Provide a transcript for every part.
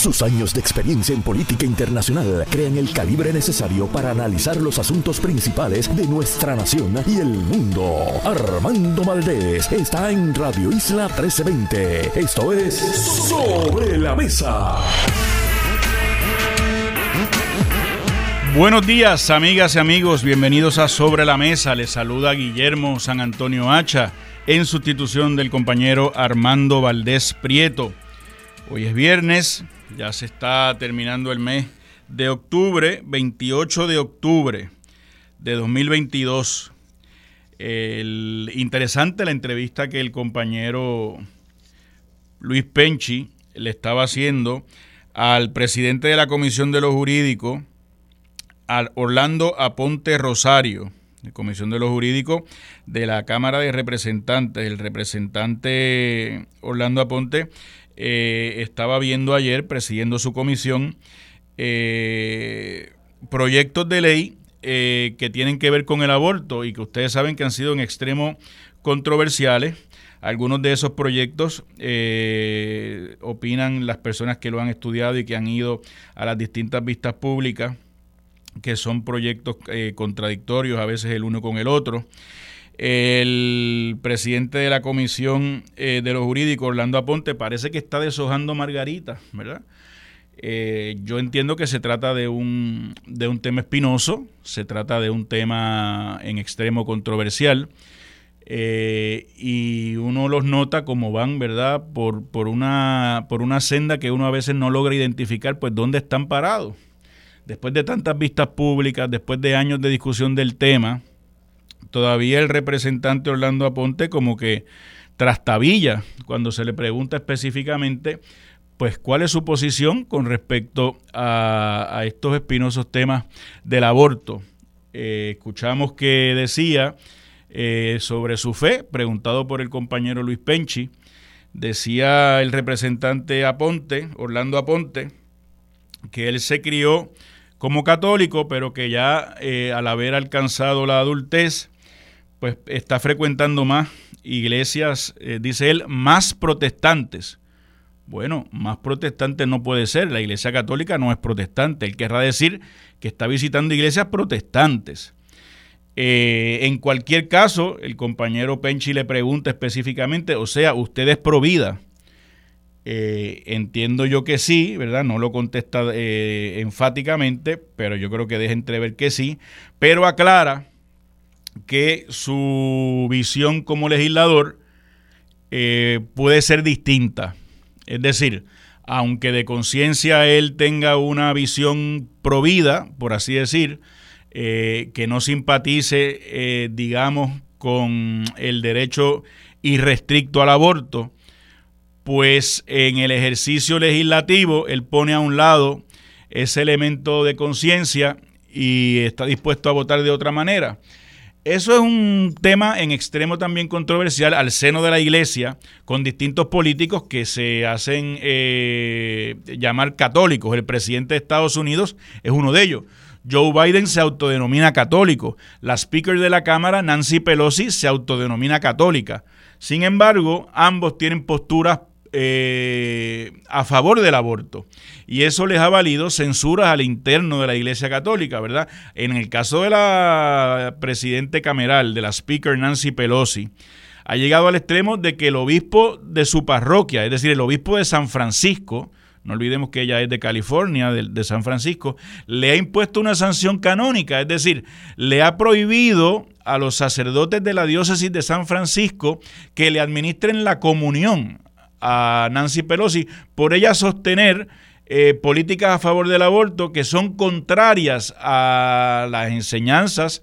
Sus años de experiencia en política internacional crean el calibre necesario para analizar los asuntos principales de nuestra nación y el mundo. Armando Valdés está en Radio Isla 1320. Esto es Sobre la Mesa. Buenos días, amigas y amigos. Bienvenidos a Sobre la Mesa. Les saluda Guillermo San Antonio Hacha en sustitución del compañero Armando Valdés Prieto. Hoy es viernes, ya se está terminando el mes de octubre, 28 de octubre de 2022. El, interesante la entrevista que el compañero Luis Penchi le estaba haciendo al presidente de la Comisión de los Jurídicos, al Orlando Aponte Rosario, de Comisión de los Jurídicos de la Cámara de Representantes. El representante Orlando Aponte eh, estaba viendo ayer, presidiendo su comisión, eh, proyectos de ley eh, que tienen que ver con el aborto y que ustedes saben que han sido en extremo controversiales. Algunos de esos proyectos opinan las personas que lo han estudiado y que han ido a las distintas vistas públicas, que son proyectos contradictorios a veces el uno con el otro el presidente de la Comisión eh, de los Jurídicos, Orlando Aponte, parece que está deshojando Margarita, ¿verdad? Eh, yo entiendo que se trata de un, de un tema espinoso, se trata de un tema en extremo controversial, eh, y uno los nota como van, ¿verdad?, por, por, una, por una senda que uno a veces no logra identificar, pues, dónde están parados. Después de tantas vistas públicas, después de años de discusión del tema, todavía el representante Orlando Aponte como que trastabilla cuando se le pregunta específicamente pues cuál es su posición con respecto a, estos espinosos temas del aborto. Eh, escuchamos que decía eh, sobre su fe, preguntado por el compañero Luis Penchi, decía el representante Aponte, Orlando Aponte, que él se crió como católico, pero que ya eh, al haber alcanzado la adultez, pues está frecuentando más iglesias, eh, dice él, más protestantes. Bueno, más protestante no puede ser. La iglesia católica no es protestante. Él querrá decir que está visitando iglesias protestantes. Eh, en cualquier caso, el compañero Penchi le pregunta específicamente, o sea, ¿usted es provida? Eh, entiendo yo que sí, ¿verdad? No lo contesta enfáticamente, pero yo creo que deja entrever que sí, pero aclara que su visión como legislador eh, puede ser distinta. Es decir, aunque de conciencia él tenga una visión provida, por así decir, eh, que no simpatice, eh, digamos, con el derecho irrestricto al aborto, pues en el ejercicio legislativo él pone a un lado ese elemento de conciencia y está dispuesto a votar de otra manera. Eso es un tema en extremo también controversial al seno de la iglesia, con distintos políticos que se hacen eh, llamar católicos. El presidente de Estados Unidos es uno de ellos. Joe Biden se autodenomina católico. La speaker de la Cámara, Nancy Pelosi, se autodenomina católica. Sin embargo, ambos tienen posturas eh, a favor del aborto. Y eso les ha valido censuras al interno de la Iglesia Católica, ¿verdad? En el caso de la presidente cameral, de la speaker Nancy Pelosi, ha llegado al extremo de que el obispo de su parroquia, es decir, el obispo de San Francisco, no olvidemos que ella es de California, de, de, San Francisco, le ha impuesto una sanción canónica, es decir, le ha prohibido a los sacerdotes de la diócesis de San Francisco que le administren la comunión a Nancy Pelosi por ella sostener eh, políticas a favor del aborto que son contrarias a las enseñanzas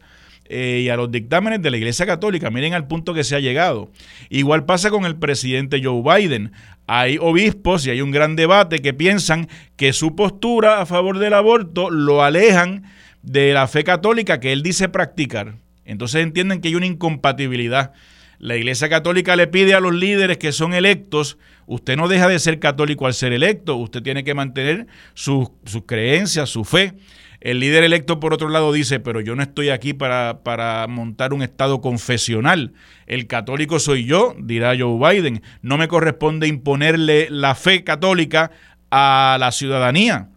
eh, y a los dictámenes de la Iglesia Católica. Miren al punto que se ha llegado. Igual pasa con el presidente Joe Biden. Hay obispos y hay un gran debate que piensan que su postura a favor del aborto lo alejan de la fe católica que él dice practicar. Entonces entienden que hay una incompatibilidad. La Iglesia Católica le pide a los líderes que son electos, usted no deja de ser católico al ser electo, usted tiene que mantener sus, creencias, su fe. El líder electo, por otro lado, dice, pero yo no estoy aquí para, para, montar un estado confesional. El católico soy yo, dirá Joe Biden. No me corresponde imponerle la fe católica a la ciudadanía.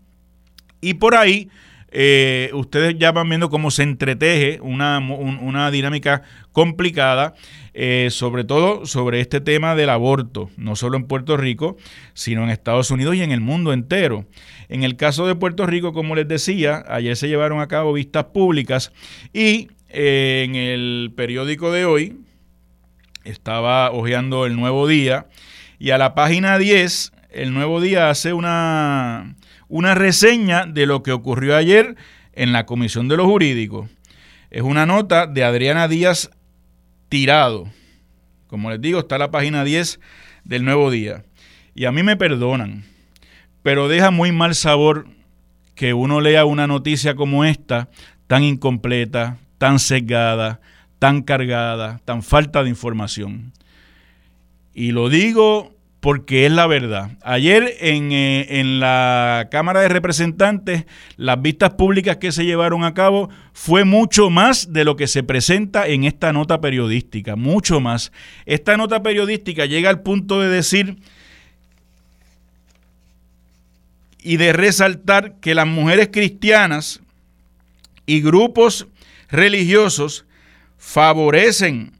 Y por ahí eh, ustedes ya van viendo cómo se entreteje una, dinámica complicada, eh, sobre todo sobre este tema del aborto, no solo en Puerto Rico, sino en Estados Unidos y en el mundo entero. En el caso de Puerto Rico, como les decía, ayer se llevaron a cabo vistas públicas y eh, en el periódico de hoy estaba hojeando el nuevo día y a la página 10, el nuevo día hace una una reseña de lo que ocurrió ayer en la Comisión de los Jurídicos. Es una nota de Adriana Díaz Tirado. Como les digo, está la página 10 del Nuevo Día. Y a mí me perdonan, pero deja muy mal sabor que uno lea una noticia como esta, tan incompleta, tan sesgada, tan cargada, tan falta de información. Y lo digo porque es la verdad. Ayer eh, en, la Cámara de Representantes, las vistas públicas que se llevaron a cabo fue mucho más de lo que se presenta en esta nota periodística, mucho más. Esta nota periodística llega al punto de decir y de resaltar que las mujeres cristianas y grupos religiosos favorecen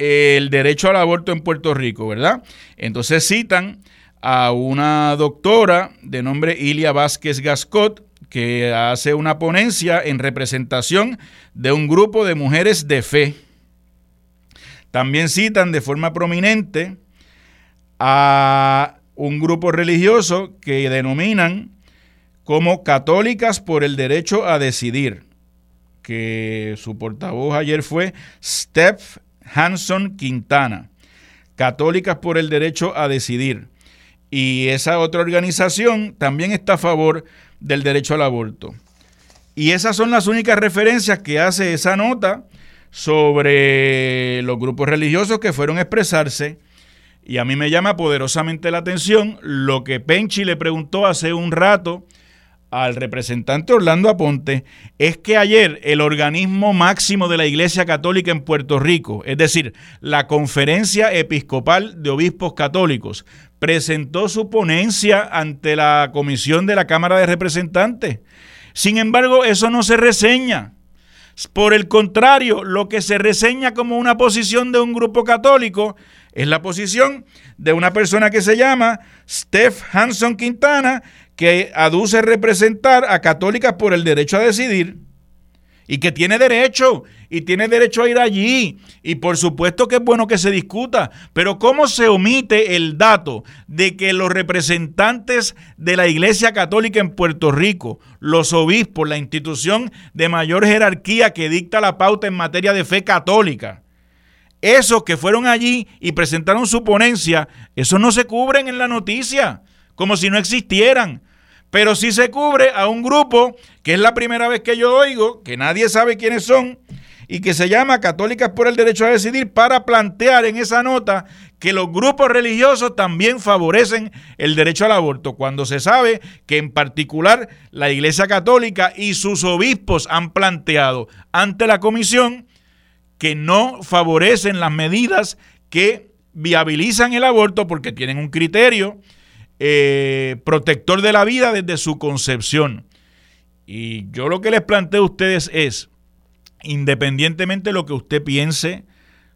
el derecho al aborto en Puerto Rico, ¿verdad? Entonces citan a una doctora de nombre Ilia Vázquez Gascot, que hace una ponencia en representación de un grupo de mujeres de fe. También citan de forma prominente a un grupo religioso que denominan como católicas por el derecho a decidir, que su portavoz ayer fue Steph Hanson Quintana, Católicas por el Derecho a Decidir. Y esa otra organización también está a favor del derecho al aborto. Y esas son las únicas referencias que hace esa nota sobre los grupos religiosos que fueron a expresarse. Y a mí me llama poderosamente la atención lo que Penchi le preguntó hace un rato al representante Orlando Aponte es que ayer el organismo máximo de la Iglesia Católica en Puerto Rico, es decir, la Conferencia Episcopal de Obispos Católicos, presentó su ponencia ante la comisión de la Cámara de Representantes. Sin embargo, eso no se reseña. Por el contrario, lo que se reseña como una posición de un grupo católico es la posición de una persona que se llama Steph Hanson Quintana, que aduce representar a católicas por el derecho a decidir y que tiene derecho y tiene derecho a ir allí. Y por supuesto que es bueno que se discuta, pero ¿cómo se omite el dato de que los representantes de la Iglesia Católica en Puerto Rico, los obispos, la institución de mayor jerarquía que dicta la pauta en materia de fe católica, esos que fueron allí y presentaron su ponencia, esos no se cubren en la noticia, como si no existieran pero sí se cubre a un grupo que es la primera vez que yo oigo, que nadie sabe quiénes son, y que se llama Católicas por el Derecho a Decidir, para plantear en esa nota que los grupos religiosos también favorecen el derecho al aborto, cuando se sabe que en particular la Iglesia Católica y sus obispos han planteado ante la comisión que no favorecen las medidas que viabilizan el aborto porque tienen un criterio eh, protector de la vida desde su concepción. Y yo lo que les planteo a ustedes es, independientemente de lo que usted piense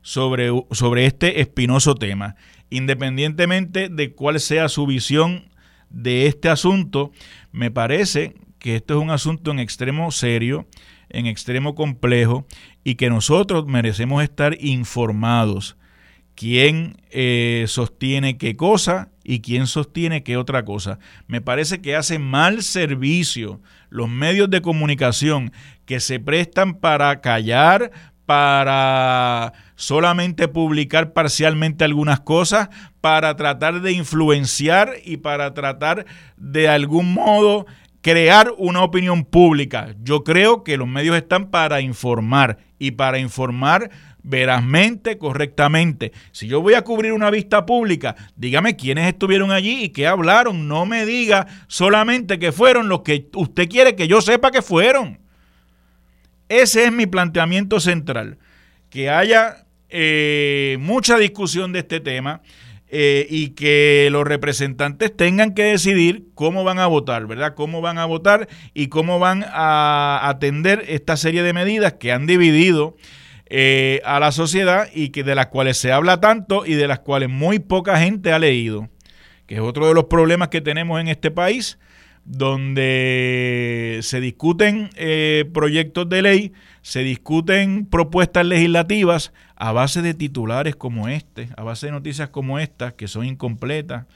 sobre, sobre este espinoso tema, independientemente de cuál sea su visión de este asunto, me parece que esto es un asunto en extremo serio, en extremo complejo y que nosotros merecemos estar informados quién eh, sostiene qué cosa y quién sostiene qué otra cosa. Me parece que hace mal servicio los medios de comunicación que se prestan para callar, para solamente publicar parcialmente algunas cosas, para tratar de influenciar y para tratar de algún modo crear una opinión pública. Yo creo que los medios están para informar y para informar verazmente, correctamente. Si yo voy a cubrir una vista pública, dígame quiénes estuvieron allí y qué hablaron. No me diga solamente que fueron los que usted quiere que yo sepa que fueron. Ese es mi planteamiento central. Que haya eh, mucha discusión de este tema. eh, y que los representantes tengan que decidir cómo van a votar, ¿verdad? Cómo van a votar y cómo van a atender esta serie de medidas que han dividido eh, a la sociedad y que de las cuales se habla tanto y de las cuales muy poca gente ha leído, que es otro de los problemas que tenemos en este país, donde se discuten eh, proyectos de ley, se discuten propuestas legislativas a base de titulares como este, a base de noticias como estas, que son incompletas,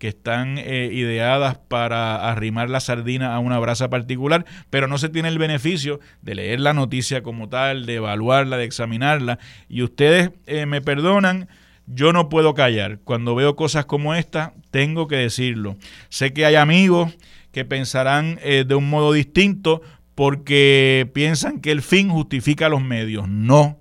que están eh, ideadas para arrimar la sardina a una brasa particular, pero no se tiene el beneficio de leer la noticia como tal, de evaluarla, de examinarla. Y ustedes eh, me perdonan, yo no puedo callar. Cuando veo cosas como esta, tengo que decirlo. Sé que hay amigos que pensarán eh, de un modo distinto porque piensan que el fin justifica los medios. No.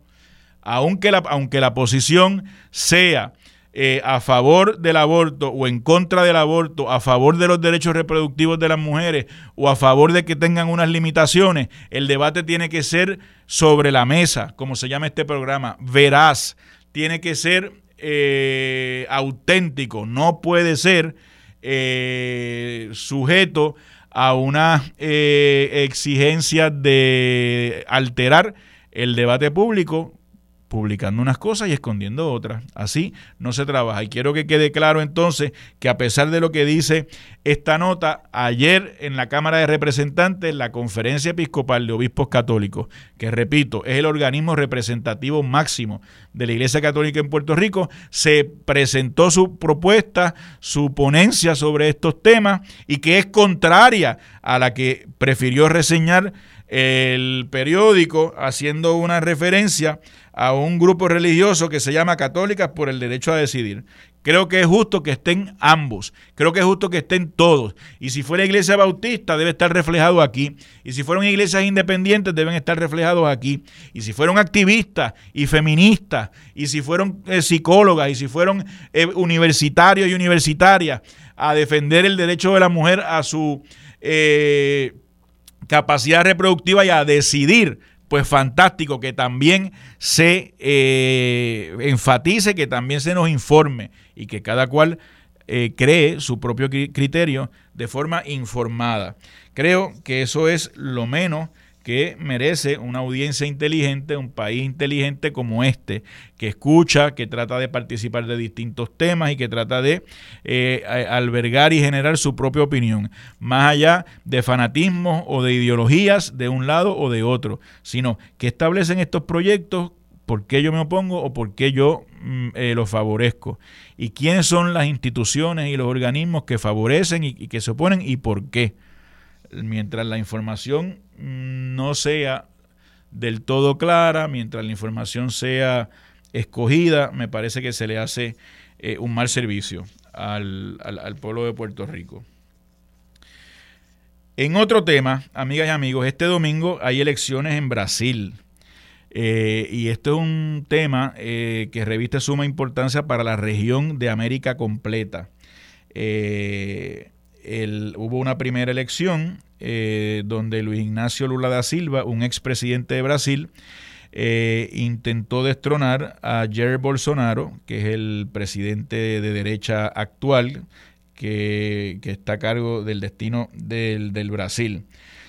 Aunque aunque la posición sea eh, a favor del aborto o en contra del aborto, a favor de los derechos reproductivos de las mujeres o a favor de que tengan unas limitaciones, el debate tiene que ser sobre la mesa, como se llama este programa, veraz, tiene que ser eh, auténtico, no puede ser eh, sujeto a una eh, exigencia de alterar el debate público publicando unas cosas y escondiendo otras. Así no se trabaja. Y quiero que quede claro entonces que a pesar de lo que dice esta nota, ayer en la Cámara de Representantes, la Conferencia Episcopal de Obispos Católicos, que repito, es el organismo representativo máximo de la Iglesia Católica en Puerto Rico, se presentó su propuesta, su ponencia sobre estos temas y que es contraria a la que prefirió reseñar el periódico haciendo una referencia a un grupo religioso que se llama Católicas por el Derecho a Decidir. Creo que es justo que estén ambos, creo que es justo que estén todos. Y si fuera iglesia bautista, debe estar reflejado aquí. Y si fueron iglesias independientes, deben estar reflejados aquí. Y si fueron activistas y feministas, y si fueron eh, psicólogas, y si fueron eh, universitarios y universitarias a defender el derecho de la mujer a su eh, capacidad reproductiva y a decidir pues fantástico que también se eh, enfatice, que también se nos informe y que cada cual eh, cree su propio criterio de forma informada. Creo que eso es lo menos que merece una audiencia inteligente, un país inteligente como este, que escucha, que trata de participar de distintos temas y que trata de eh, albergar y generar su propia opinión, más allá de fanatismos o de ideologías de un lado o de otro, sino que establecen estos proyectos por qué yo me opongo o por qué yo mm, eh, los favorezco. Y quiénes son las instituciones y los organismos que favorecen y que se oponen y por qué. Mientras la información no sea del todo clara, mientras la información sea escogida, me parece que se le hace eh, un mal servicio al, pueblo de Puerto Rico. En otro tema, amigas y amigos, este domingo hay elecciones en Brasil. Eh, y esto es un tema eh, que reviste suma importancia para la región de América completa. hubo una primera elección eh, donde Luis Ignacio Lula da Silva, un expresidente de Brasil, eh, intentó destronar a Jair Bolsonaro, que es el presidente de derecha actual, que, está a cargo del destino del, del Brasil.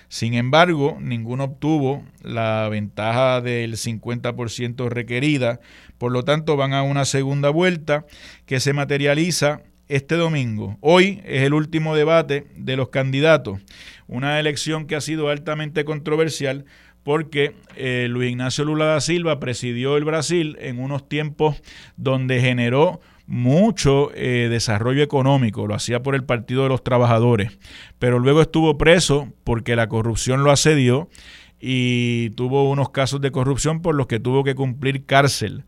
Sin embargo, ninguno obtuvo la ventaja del 50% requerida, por lo tanto van a una segunda vuelta que se materializa este domingo. Hoy es el último debate de los candidatos, una elección que ha sido altamente controversial porque eh, Luis Ignacio Lula da Silva presidió el Brasil en unos tiempos donde generó mucho eh, desarrollo económico, lo hacía por el Partido de los Trabajadores, pero luego estuvo preso porque la corrupción lo asedió y tuvo unos casos de corrupción por los que tuvo que cumplir cárcel.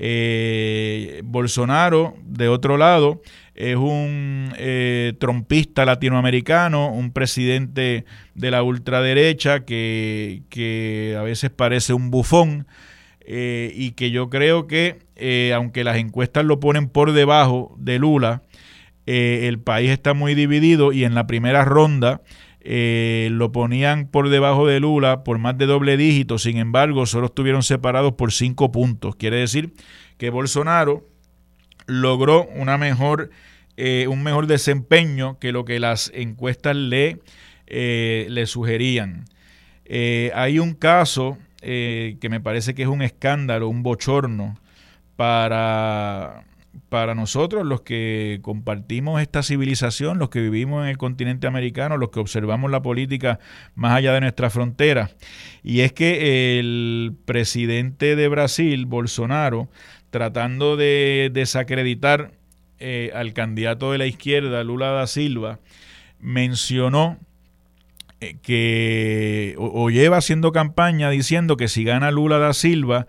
Eh, Bolsonaro, de otro lado, es un eh, trompista latinoamericano, un presidente de la ultraderecha que, a veces parece un bufón eh, y que yo creo que, aunque las encuestas lo ponen por debajo de Lula, el país está muy dividido y en la primera ronda eh, lo ponían por debajo de Lula por más de doble dígito, sin embargo, solo estuvieron separados por cinco puntos. Quiere decir que Bolsonaro logró una mejor, eh, un mejor desempeño que lo que las encuestas le, eh, le sugerían. Hay un caso que me parece que es un escándalo, un bochorno para, para nosotros, los que compartimos esta civilización, los que vivimos en el continente americano, los que observamos la política más allá de nuestra frontera, y es que el presidente de Brasil, Bolsonaro, tratando de desacreditar eh, al candidato de la izquierda, Lula da Silva, mencionó eh, que o, lleva haciendo campaña diciendo que si gana Lula da Silva,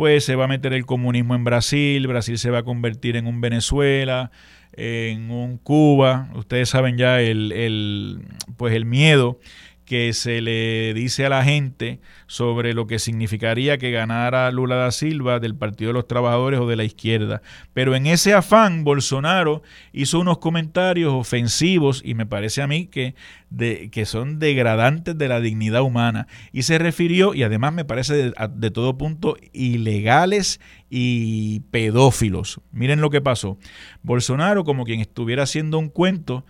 pues se va a meter el comunismo en Brasil, Brasil se va a convertir en un Venezuela, en un Cuba. Ustedes saben ya el, el pues el miedo que se le dice a la gente sobre lo que significaría que ganara Lula da Silva del Partido de los Trabajadores o de la izquierda. Pero en ese afán, Bolsonaro hizo unos comentarios ofensivos y me parece a mí que, de, que son degradantes de la dignidad humana. Y se refirió, y además me parece de, de todo punto, ilegales y pedófilos. Miren lo que pasó. Bolsonaro, como quien estuviera haciendo un cuento,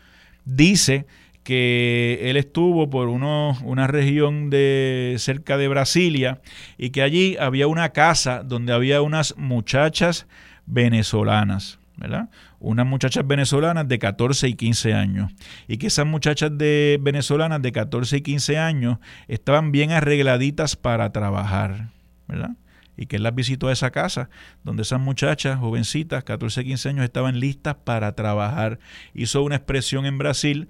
dice que él estuvo por una región de cerca de Brasilia y que allí había una casa donde había unas muchachas venezolanas. ¿verdad? Unas muchachas venezolanas de 14 y 15 años. Y que esas muchachas de venezolanas de 14 y 15 años estaban bien arregladitas para trabajar, ¿verdad? Y que él las visitó a esa casa, donde esas muchachas, jovencitas, 14 y 15 años, estaban listas para trabajar. Hizo una expresión en Brasil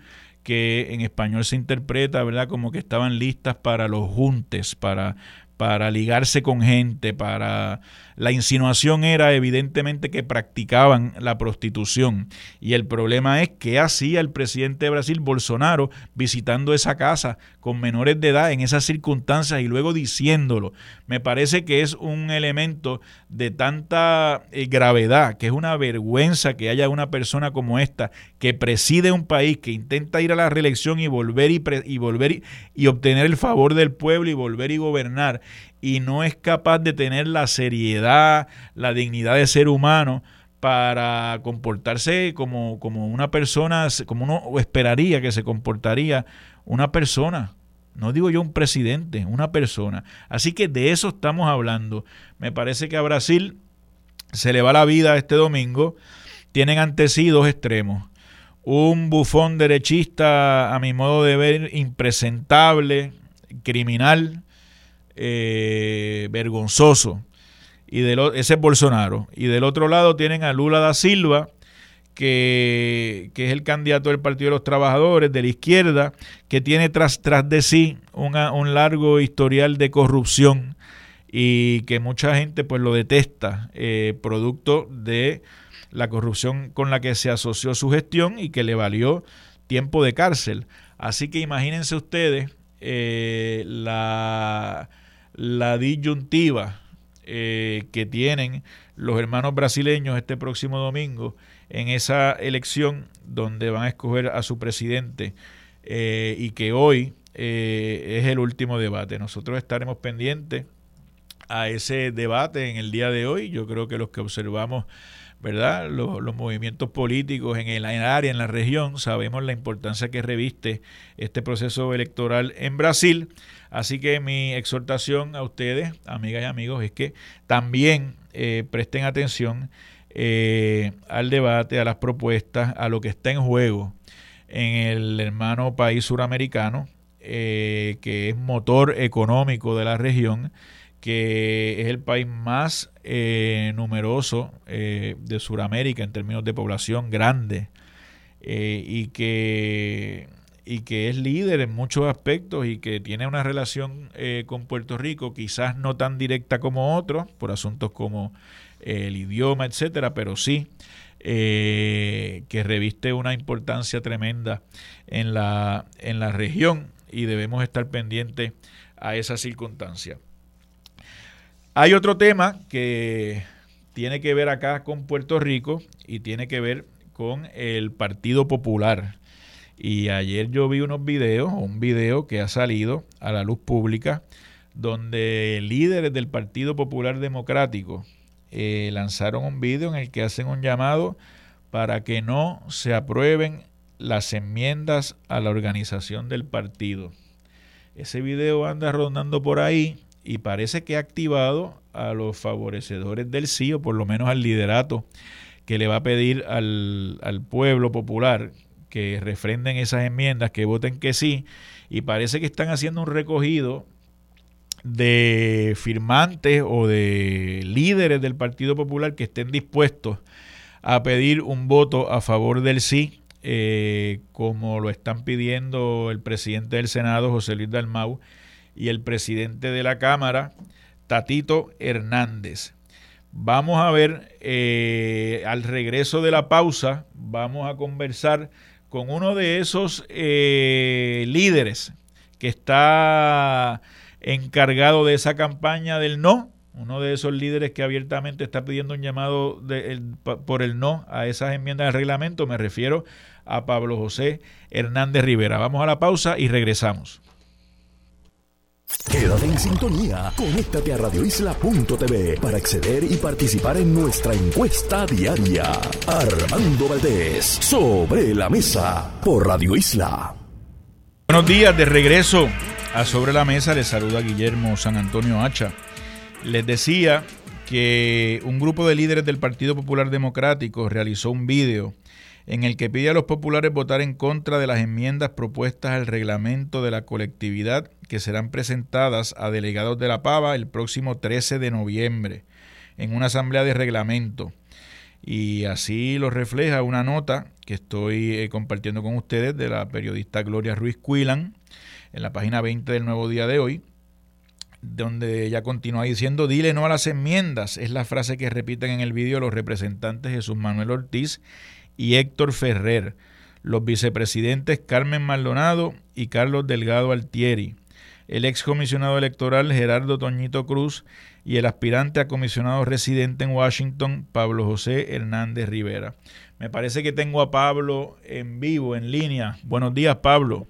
que en español se interpreta, ¿verdad? Como que estaban listas para los juntes, para, para ligarse con gente, para la insinuación era evidentemente que practicaban la prostitución. Y el problema es qué hacía el presidente de Brasil, Bolsonaro, visitando esa casa con menores de edad en esas circunstancias y luego diciéndolo. Me parece que es un elemento de tanta eh, gravedad, que es una vergüenza que haya una persona como esta que preside un país, que intenta ir a la reelección y volver y, y volver y obtener el favor del pueblo y volver y gobernar y no es capaz de tener la seriedad, la dignidad de ser humano para comportarse como, como una persona, como uno esperaría que se comportaría una persona. No digo yo un presidente, una persona. Así que de eso estamos hablando. Me parece que a Brasil se le va la vida este domingo. Tienen ante sí dos extremos. Un bufón derechista, a mi modo de ver, impresentable, criminal, eh, vergonzoso. Y del, ese es Bolsonaro. Y del otro lado tienen a Lula da Silva, que, es el candidato del Partido de los Trabajadores, de la izquierda, que tiene tras, tras de sí un largo historial de corrupción y que mucha gente pues lo detesta, eh, producto de la corrupción con la que se asoció su gestión y que le valió tiempo de cárcel. Así que imagínense ustedes eh, la la disyuntiva eh, que tienen los hermanos brasileños este próximo domingo en esa elección donde van a escoger a su presidente eh, y que hoy eh, es el último debate. Nosotros estaremos pendientes a ese debate en el día de hoy. Yo creo que los que observamos ¿verdad? Los, movimientos políticos en el, área, en la región, sabemos la importancia que reviste este proceso electoral en Brasil. Así que mi exhortación a ustedes, amigas y amigos, es que también eh, presten atención eh, al debate, a las propuestas, a lo que está en juego en el hermano país suramericano, eh, que es motor económico de la región que es el país más numeroso de Sudamérica en términos de población grande y, que, y que es líder en muchos aspectos y que tiene una relación con Puerto Rico, quizás no tan directa como otros, por asuntos como el idioma, etcétera, pero sí que reviste una importancia tremenda en la, en la región y debemos estar pendientes a esa circunstancia. Hay otro tema que tiene que ver acá con Puerto Rico y tiene que ver con el Partido Popular. Y ayer yo vi unos videos, un video que ha salido a la luz pública, donde líderes del Partido Popular Democrático eh, lanzaron un video en el que hacen un llamado para que no se aprueben las enmiendas a la organización del partido. Ese video anda rondando por ahí y parece que ha activado a los favorecedores del sí, o por lo menos al liderato que le va a pedir al, al pueblo popular que refrenden esas enmiendas, que voten que sí, y parece que están haciendo un recogido de firmantes o de líderes del Partido Popular que estén dispuestos a pedir un voto a favor del sí, eh, como lo están pidiendo el presidente del Senado, José Luis Dalmau, y el presidente de la Cámara, Tatito Hernández. Vamos a ver, eh, al regreso de la pausa, vamos a conversar con uno de esos eh, líderes que está encargado de esa campaña del no, uno de esos líderes que abiertamente está pidiendo un llamado por el no a esas enmiendas del reglamento, me refiero a Pablo José Hernández Rivera. Vamos a la pausa y regresamos. Quédate en sintonía, conéctate a radioisla.tv para acceder y participar en nuestra encuesta diaria. Armando Valdés, sobre la mesa, por Radio Isla. Buenos días, de regreso a Sobre la Mesa, les saluda Guillermo San Antonio Hacha. Les decía que un grupo de líderes del Partido Popular Democrático realizó un video en el que pide a los populares votar en contra de las enmiendas propuestas al reglamento de la colectividad que serán presentadas a delegados de la Pava el próximo 13 de noviembre en una asamblea de reglamento. Y así lo refleja una nota que estoy eh, compartiendo con ustedes de la periodista Gloria Ruiz Cuilan en la página 20 del Nuevo Día de hoy, donde ella continúa diciendo, dile no a las enmiendas, es la frase que repiten en el vídeo los representantes Jesús Manuel Ortiz y Héctor Ferrer, los vicepresidentes Carmen Maldonado y Carlos Delgado Altieri, el excomisionado electoral Gerardo Toñito Cruz y el aspirante a comisionado residente en Washington, Pablo José Hernández Rivera. Me parece que tengo a Pablo en vivo, en línea. Buenos días, Pablo.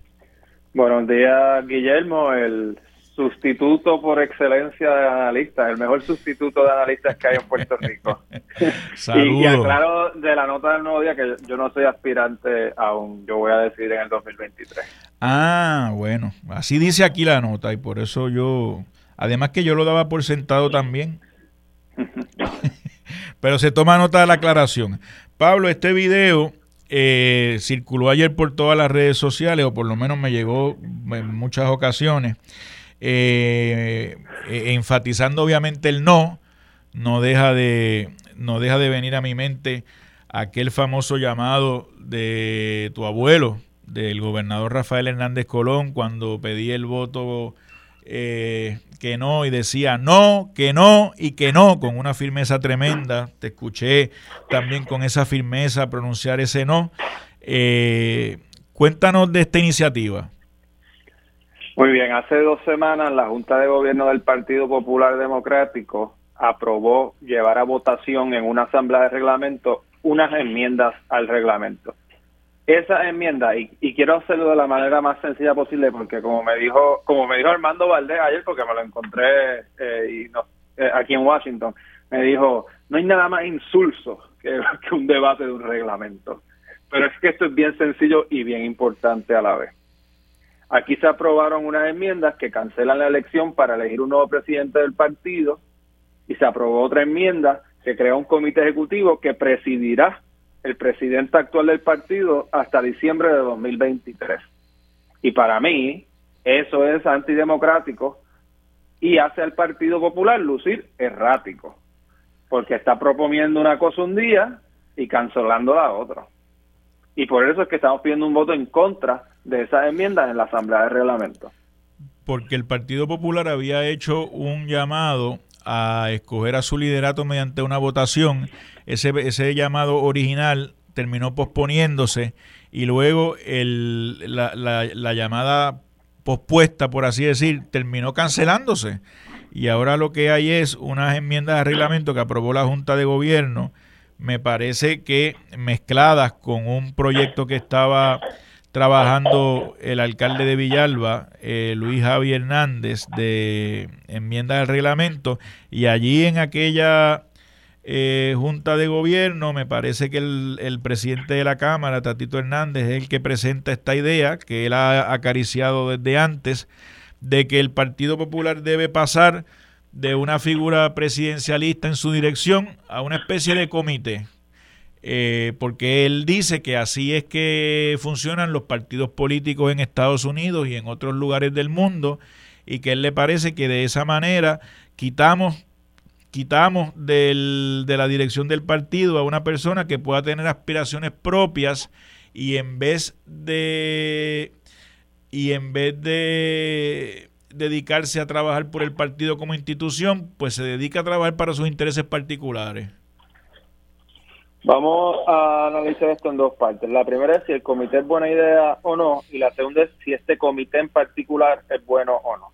Buenos días, Guillermo, el sustituto por excelencia de analista, el mejor sustituto de analistas que hay en Puerto Rico. y, y, aclaro de la nota del nuevo día que yo no soy aspirante aún, yo voy a decidir en el 2023. Ah, bueno, así dice aquí la nota y por eso yo, además que yo lo daba por sentado también. Pero se toma nota de la aclaración. Pablo, este video eh, circuló ayer por todas las redes sociales, o por lo menos me llegó en muchas ocasiones, eh, eh, enfatizando obviamente el no, no deja de, no deja de venir a mi mente aquel famoso llamado de tu abuelo, del gobernador Rafael Hernández Colón cuando pedí el voto eh, que no y decía no, que no y que no con una firmeza tremenda. Te escuché también con esa firmeza pronunciar ese no. Cuéntanos de esta iniciativa. Muy bien, hace dos semanas la Junta de Gobierno del Partido Popular Democrático aprobó llevar a votación en una asamblea de reglamento unas enmiendas al reglamento. Esa enmienda y, quiero hacerlo de la manera más sencilla posible porque como me dijo como me dijo Armando Valdés ayer porque me lo encontré eh, eh, aquí en Washington me dijo no hay nada más insulso que un debate de un reglamento pero es que esto es bien sencillo y bien importante a la vez aquí se aprobaron unas enmiendas que cancelan la elección para elegir un nuevo presidente del partido y se aprobó otra enmienda que crea un comité ejecutivo que presidirá el presidente actual del partido hasta diciembre de 2023. Y para mí, eso es antidemocrático y hace al Partido Popular lucir errático, porque está proponiendo una cosa un día y cancelando la otra. Y por eso es que estamos pidiendo un voto en contra de esas enmiendas en la Asamblea de Reglamento. Porque el Partido Popular había hecho un llamado a escoger a su liderato mediante una votación ese, ese llamado original terminó posponiéndose y luego el, la, la, llamada pospuesta, por así decir, terminó cancelándose. Y ahora lo que hay es unas enmiendas de reglamento que aprobó la Junta de Gobierno, me parece que mezcladas con un proyecto que estaba trabajando el alcalde de Villalba, eh, Luis Javier Hernández, de enmiendas del reglamento, y allí en aquella eh, junta de gobierno, me parece que el, presidente de la Cámara, Tatito Hernández, es el que presenta esta idea, que él ha acariciado desde antes, de que el Partido Popular debe pasar de una figura presidencialista en su dirección a una especie de comité. Eh, porque él dice que así es que funcionan los partidos políticos en Estados Unidos y en otros lugares del mundo y que él le parece que de esa manera quitamos quitamos de la dirección del partido a una persona que pueda tener aspiraciones propias y en vez de y en vez de dedicarse a trabajar por el partido como institución, pues se dedica a trabajar para sus intereses particulares. Vamos a analizar esto en dos partes. La primera es si el comité es buena idea o no, y la segunda es si este comité en particular es bueno o no.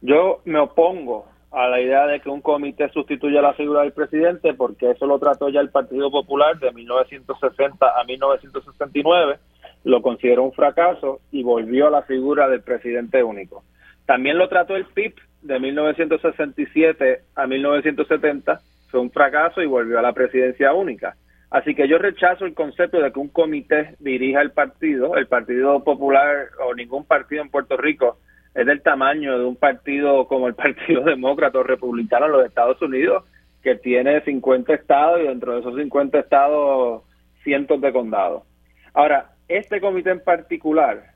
Yo me opongo a la idea de que un comité sustituya la figura del presidente, porque eso lo trató ya el Partido Popular de 1960 a 1969, lo consideró un fracaso y volvió a la figura del presidente único. También lo trató el PIB de 1967 a 1970, fue un fracaso y volvió a la presidencia única. Así que yo rechazo el concepto de que un comité dirija el partido, el Partido Popular o ningún partido en Puerto Rico es del tamaño de un partido como el Partido Demócrata o Republicano en los Estados Unidos, que tiene 50 estados y dentro de esos 50 estados cientos de condados. Ahora, este comité en particular,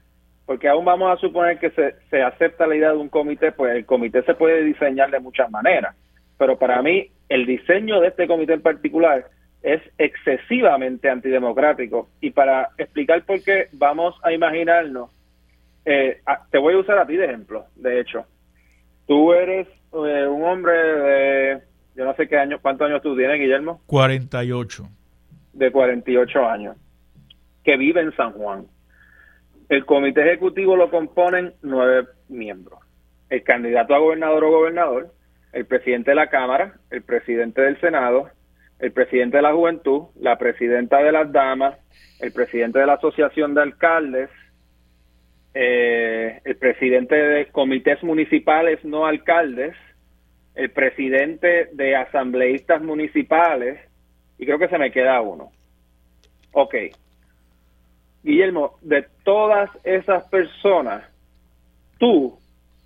porque aún vamos a suponer que se, se acepta la idea de un comité, pues el comité se puede diseñar de muchas maneras, pero para mí el diseño de este comité en particular es excesivamente antidemocrático y para explicar por qué vamos a imaginarnos eh, te voy a usar a ti de ejemplo, de hecho. Tú eres eh, un hombre de, yo no sé qué años, ¿cuántos años tú tienes, Guillermo? 48. De 48 años, que vive en San Juan. El comité ejecutivo lo componen nueve miembros. El candidato a gobernador o gobernador, el presidente de la Cámara, el presidente del Senado, el presidente de la Juventud, la presidenta de las Damas, el presidente de la Asociación de Alcaldes, eh, el presidente de comités municipales no alcaldes, el presidente de asambleístas municipales, y creo que se me queda uno. Ok. Guillermo, de todas esas personas, tú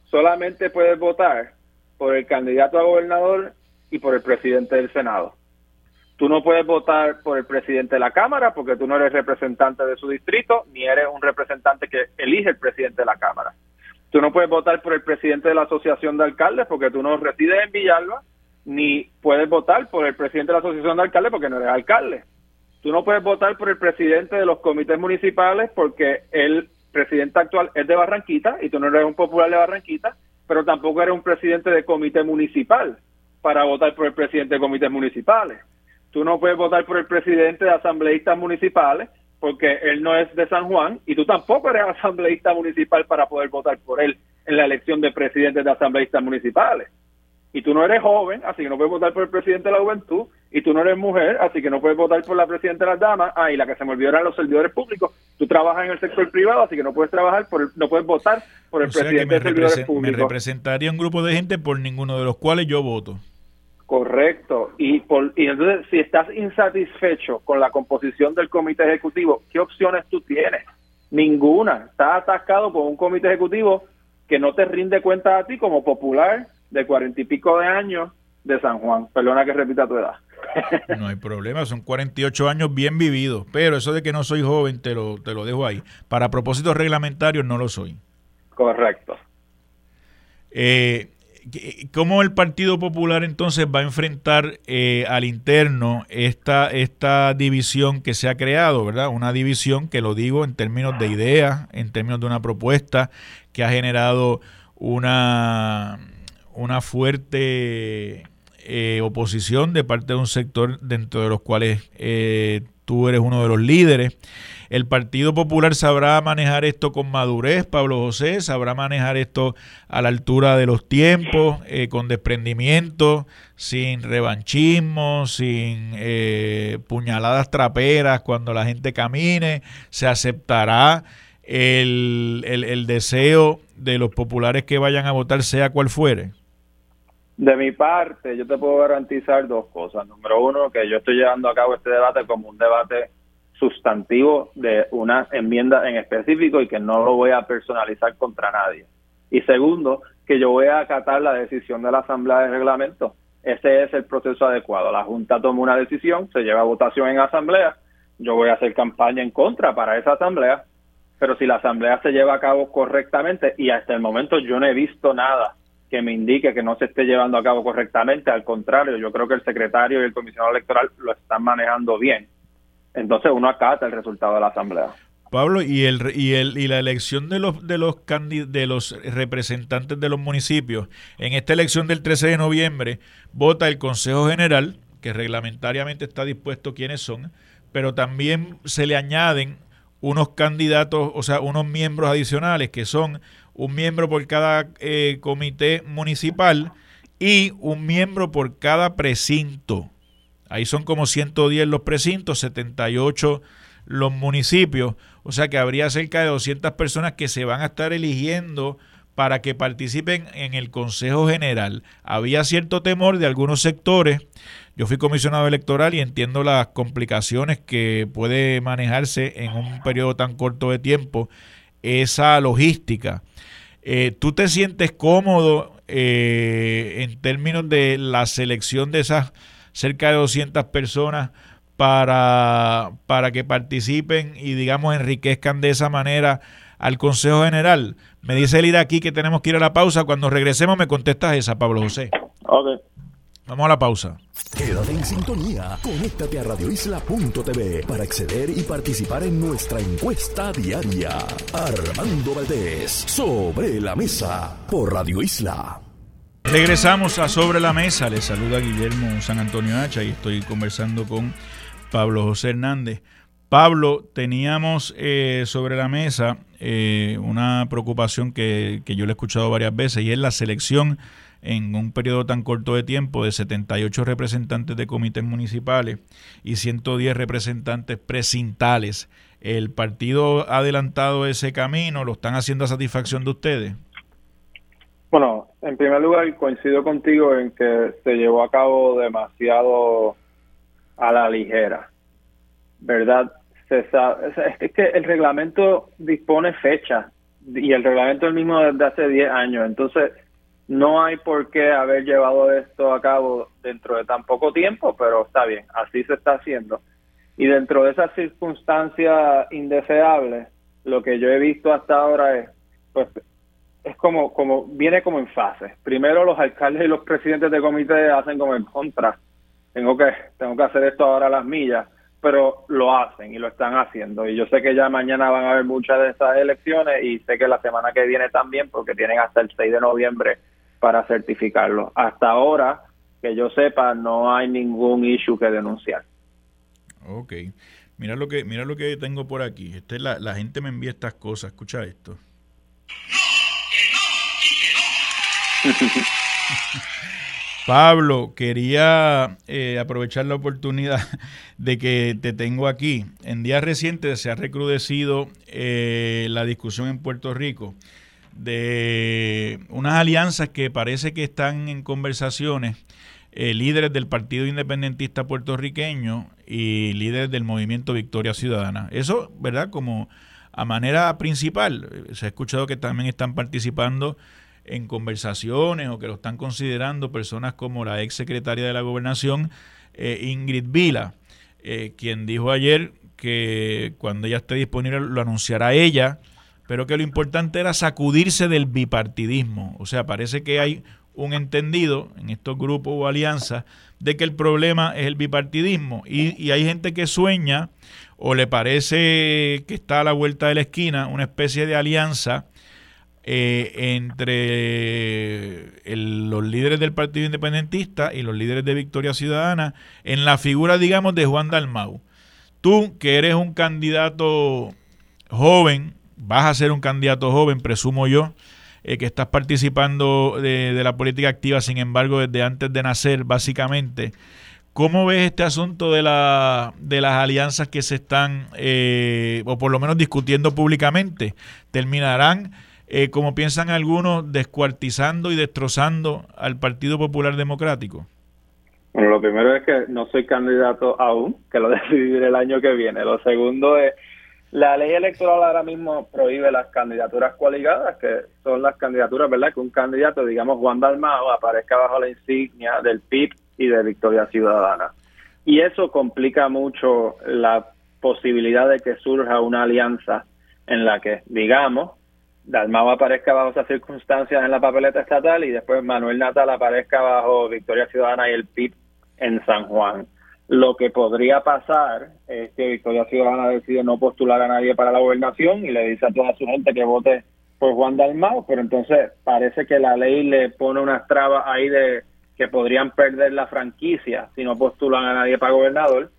solamente puedes votar por el candidato a gobernador y por el presidente del Senado. Tú no puedes votar por el presidente de la Cámara porque tú no eres representante de su distrito, ni eres un representante que elige el presidente de la Cámara. Tú no puedes votar por el presidente de la Asociación de Alcaldes porque tú no resides en Villalba, ni puedes votar por el presidente de la Asociación de Alcaldes porque no eres alcalde. Tú no puedes votar por el presidente de los comités municipales porque el presidente actual es de Barranquita y tú no eres un popular de Barranquita, pero tampoco eres un presidente de comité municipal para votar por el presidente de comités municipales tú no puedes votar por el presidente de asambleístas municipales porque él no es de San Juan y tú tampoco eres asambleísta municipal para poder votar por él en la elección de presidentes de asambleístas municipales. Y tú no eres joven, así que no puedes votar por el presidente de la juventud. Y tú no eres mujer, así que no puedes votar por la presidenta de las damas. Ah, y la que se me olvidó eran los servidores públicos. Tú trabajas en el sector privado, así que no puedes trabajar por no puedes votar por el presidente de servidores públicos. Me representaría un grupo de gente por ninguno de los cuales yo voto. Correcto. Y, por, y entonces, si estás insatisfecho con la composición del comité ejecutivo, ¿qué opciones tú tienes? Ninguna. Estás atascado con un comité ejecutivo que no te rinde cuenta a ti como popular de cuarenta y pico de años de San Juan. Perdona que repita tu edad. No hay problema, son 48 años bien vividos, pero eso de que no soy joven te lo, te lo dejo ahí. Para propósitos reglamentarios no lo soy. Correcto. Eh, ¿Cómo el Partido Popular entonces va a enfrentar eh, al interno esta, esta división que se ha creado, ¿verdad? Una división que lo digo en términos de idea, en términos de una propuesta que ha generado una, una fuerte eh, oposición de parte de un sector dentro de los cuales eh, tú eres uno de los líderes. El Partido Popular sabrá manejar esto con madurez, Pablo José, sabrá manejar esto a la altura de los tiempos, eh, con desprendimiento, sin revanchismo, sin eh, puñaladas traperas cuando la gente camine, se aceptará el, el deseo de los populares que vayan a votar, sea cual fuere. De mi parte, yo te puedo garantizar dos cosas. Número uno, que yo estoy llevando a cabo este debate como un debate sustantivo de una enmienda en específico y que no lo voy a personalizar contra nadie. Y segundo, que yo voy a acatar la decisión de la Asamblea de Reglamento. Ese es el proceso adecuado. La Junta toma una decisión, se lleva a votación en Asamblea, yo voy a hacer campaña en contra para esa Asamblea, pero si la Asamblea se lleva a cabo correctamente, y hasta el momento yo no he visto nada que me indique que no se esté llevando a cabo correctamente, al contrario, yo creo que el secretario y el comisionado electoral lo están manejando bien. Entonces uno acata el resultado de la Asamblea. Pablo, y el y el y la elección de los de los de los representantes de los municipios en esta elección del 13 de noviembre vota el Consejo General, que reglamentariamente está dispuesto quiénes son, pero también se le añaden unos candidatos, o sea, unos miembros adicionales que son un miembro por cada eh, comité municipal y un miembro por cada precinto. Ahí son como 110 los precintos, 78 los municipios. O sea que habría cerca de 200 personas que se van a estar eligiendo para que participen en el Consejo General. Había cierto temor de algunos sectores. Yo fui comisionado electoral y entiendo las complicaciones que puede manejarse en un periodo tan corto de tiempo esa logística. Eh, ¿Tú te sientes cómodo eh, en términos de la selección de esas cerca de 200 personas para, para que participen y, digamos, enriquezcan de esa manera al Consejo General. Me dice el aquí que tenemos que ir a la pausa. Cuando regresemos me contestas esa, Pablo José. Ok. Vamos a la pausa. Quédate en sintonía. Conéctate a radioisla.tv para acceder y participar en nuestra encuesta diaria. Armando Valdés, sobre la mesa, por Radio Isla. Regresamos a Sobre la Mesa. Les saluda Guillermo San Antonio Hacha y estoy conversando con Pablo José Hernández. Pablo, teníamos eh, sobre la mesa eh, una preocupación que, yo le he escuchado varias veces y es la selección en un periodo tan corto de tiempo de 78 representantes de comités municipales y 110 representantes precintales. ¿El partido ha adelantado ese camino? ¿Lo están haciendo a satisfacción de ustedes? Bueno, en primer lugar coincido contigo en que se llevó a cabo demasiado a la ligera, ¿verdad? Se es que el reglamento dispone fecha y el reglamento es el mismo desde hace 10 años, entonces no hay por qué haber llevado esto a cabo dentro de tan poco tiempo, pero está bien, así se está haciendo. Y dentro de esas circunstancias indeseables, lo que yo he visto hasta ahora es, pues, es como, como, viene como en fases. Primero los alcaldes y los presidentes de comité hacen como en contra tengo que, tengo que hacer esto ahora a las millas, pero lo hacen y lo están haciendo. Y yo sé que ya mañana van a haber muchas de esas elecciones y sé que la semana que viene también, porque tienen hasta el 6 de noviembre para certificarlo. Hasta ahora, que yo sepa, no hay ningún issue que denunciar. Ok. Mira lo que, mira lo que tengo por aquí. Este, la, la gente me envía estas cosas. Escucha esto. No, que no, y que no. Pablo, quería eh, aprovechar la oportunidad de que te tengo aquí. En días recientes se ha recrudecido eh, la discusión en Puerto Rico de unas alianzas que parece que están en conversaciones eh, líderes del Partido Independentista puertorriqueño y líderes del movimiento Victoria Ciudadana. Eso, ¿verdad? Como a manera principal, se ha escuchado que también están participando en conversaciones o que lo están considerando personas como la ex secretaria de la gobernación, eh, Ingrid Vila, eh, quien dijo ayer que cuando ella esté disponible lo anunciará ella, pero que lo importante era sacudirse del bipartidismo. O sea, parece que hay un entendido en estos grupos o alianzas de que el problema es el bipartidismo. Y, hay gente que sueña o le parece que está a la vuelta de la esquina una especie de alianza eh, entre los líderes del Partido Independentista y los líderes de Victoria Ciudadana en la figura, digamos, de Juan Dalmau. Tú, que eres un candidato joven, vas a ser un candidato joven, presumo yo, eh, que estás participando de, la política activa, sin embargo, desde antes de nacer, básicamente. ¿Cómo ves este asunto de, la, de las alianzas que se están, eh, o por lo menos discutiendo públicamente? ¿Terminarán eh, como piensan algunos, descuartizando y destrozando al Partido Popular Democrático? Bueno, lo primero es que no soy candidato aún, que lo decidiré el año que viene. Lo segundo es, la ley electoral ahora mismo prohíbe las candidaturas coaligadas, que son las candidaturas, ¿verdad? Que un candidato, digamos Juan Dalmao, aparezca bajo la insignia del PIB y de Victoria Ciudadana. Y eso complica mucho la posibilidad de que surja una alianza en la que, digamos, Dalmau aparezca bajo esas circunstancias en la papeleta estatal y después Manuel Natal aparezca bajo Victoria Ciudadana y el PIB en San Juan. Lo que podría pasar es que Victoria Ciudadana decide no postular a nadie para la gobernación y le dice a toda su gente que vote por Juan Dalmau, pero entonces parece que la ley le pone unas trabas ahí de que podrían perder la franquicia si no postulan a nadie para gobernador.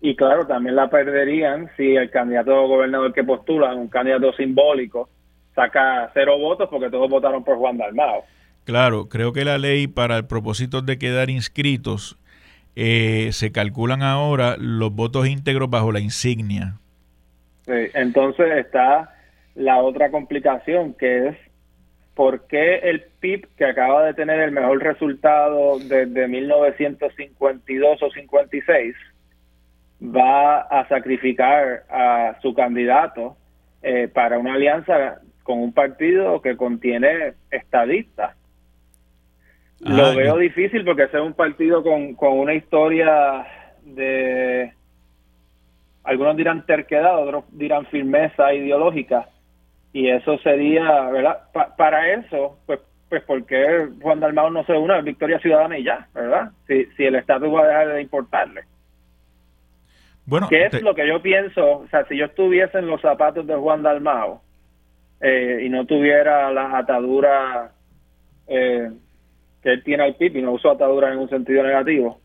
Y claro, también la perderían si el candidato gobernador que postulan, un candidato simbólico, saca cero votos porque todos votaron por Juan Dalmau. Claro, creo que la ley para el propósito de quedar inscritos eh, se calculan ahora los votos íntegros bajo la insignia. entonces está la otra complicación que es por qué el PIB que acaba de tener el mejor resultado desde 1952 o 56 va a sacrificar a su candidato eh, para una alianza con un partido que contiene estadistas. Lo ah, veo difícil porque ese es un partido con, una historia de, algunos dirán terquedad, otros dirán firmeza ideológica, y eso sería, ¿verdad? para eso, pues, pues porque Juan Dalmau no se une a Victoria Ciudadana y ya, ¿verdad? Si, si el Estado va a dejar de importarle. Bueno, ¿Qué es lo que yo pienso? O sea, si yo estuviese en los zapatos de Juan Dalmau eh, y no tuviera las ataduras eh, que él tiene al PIB y no usó ataduras en un sentido negativo,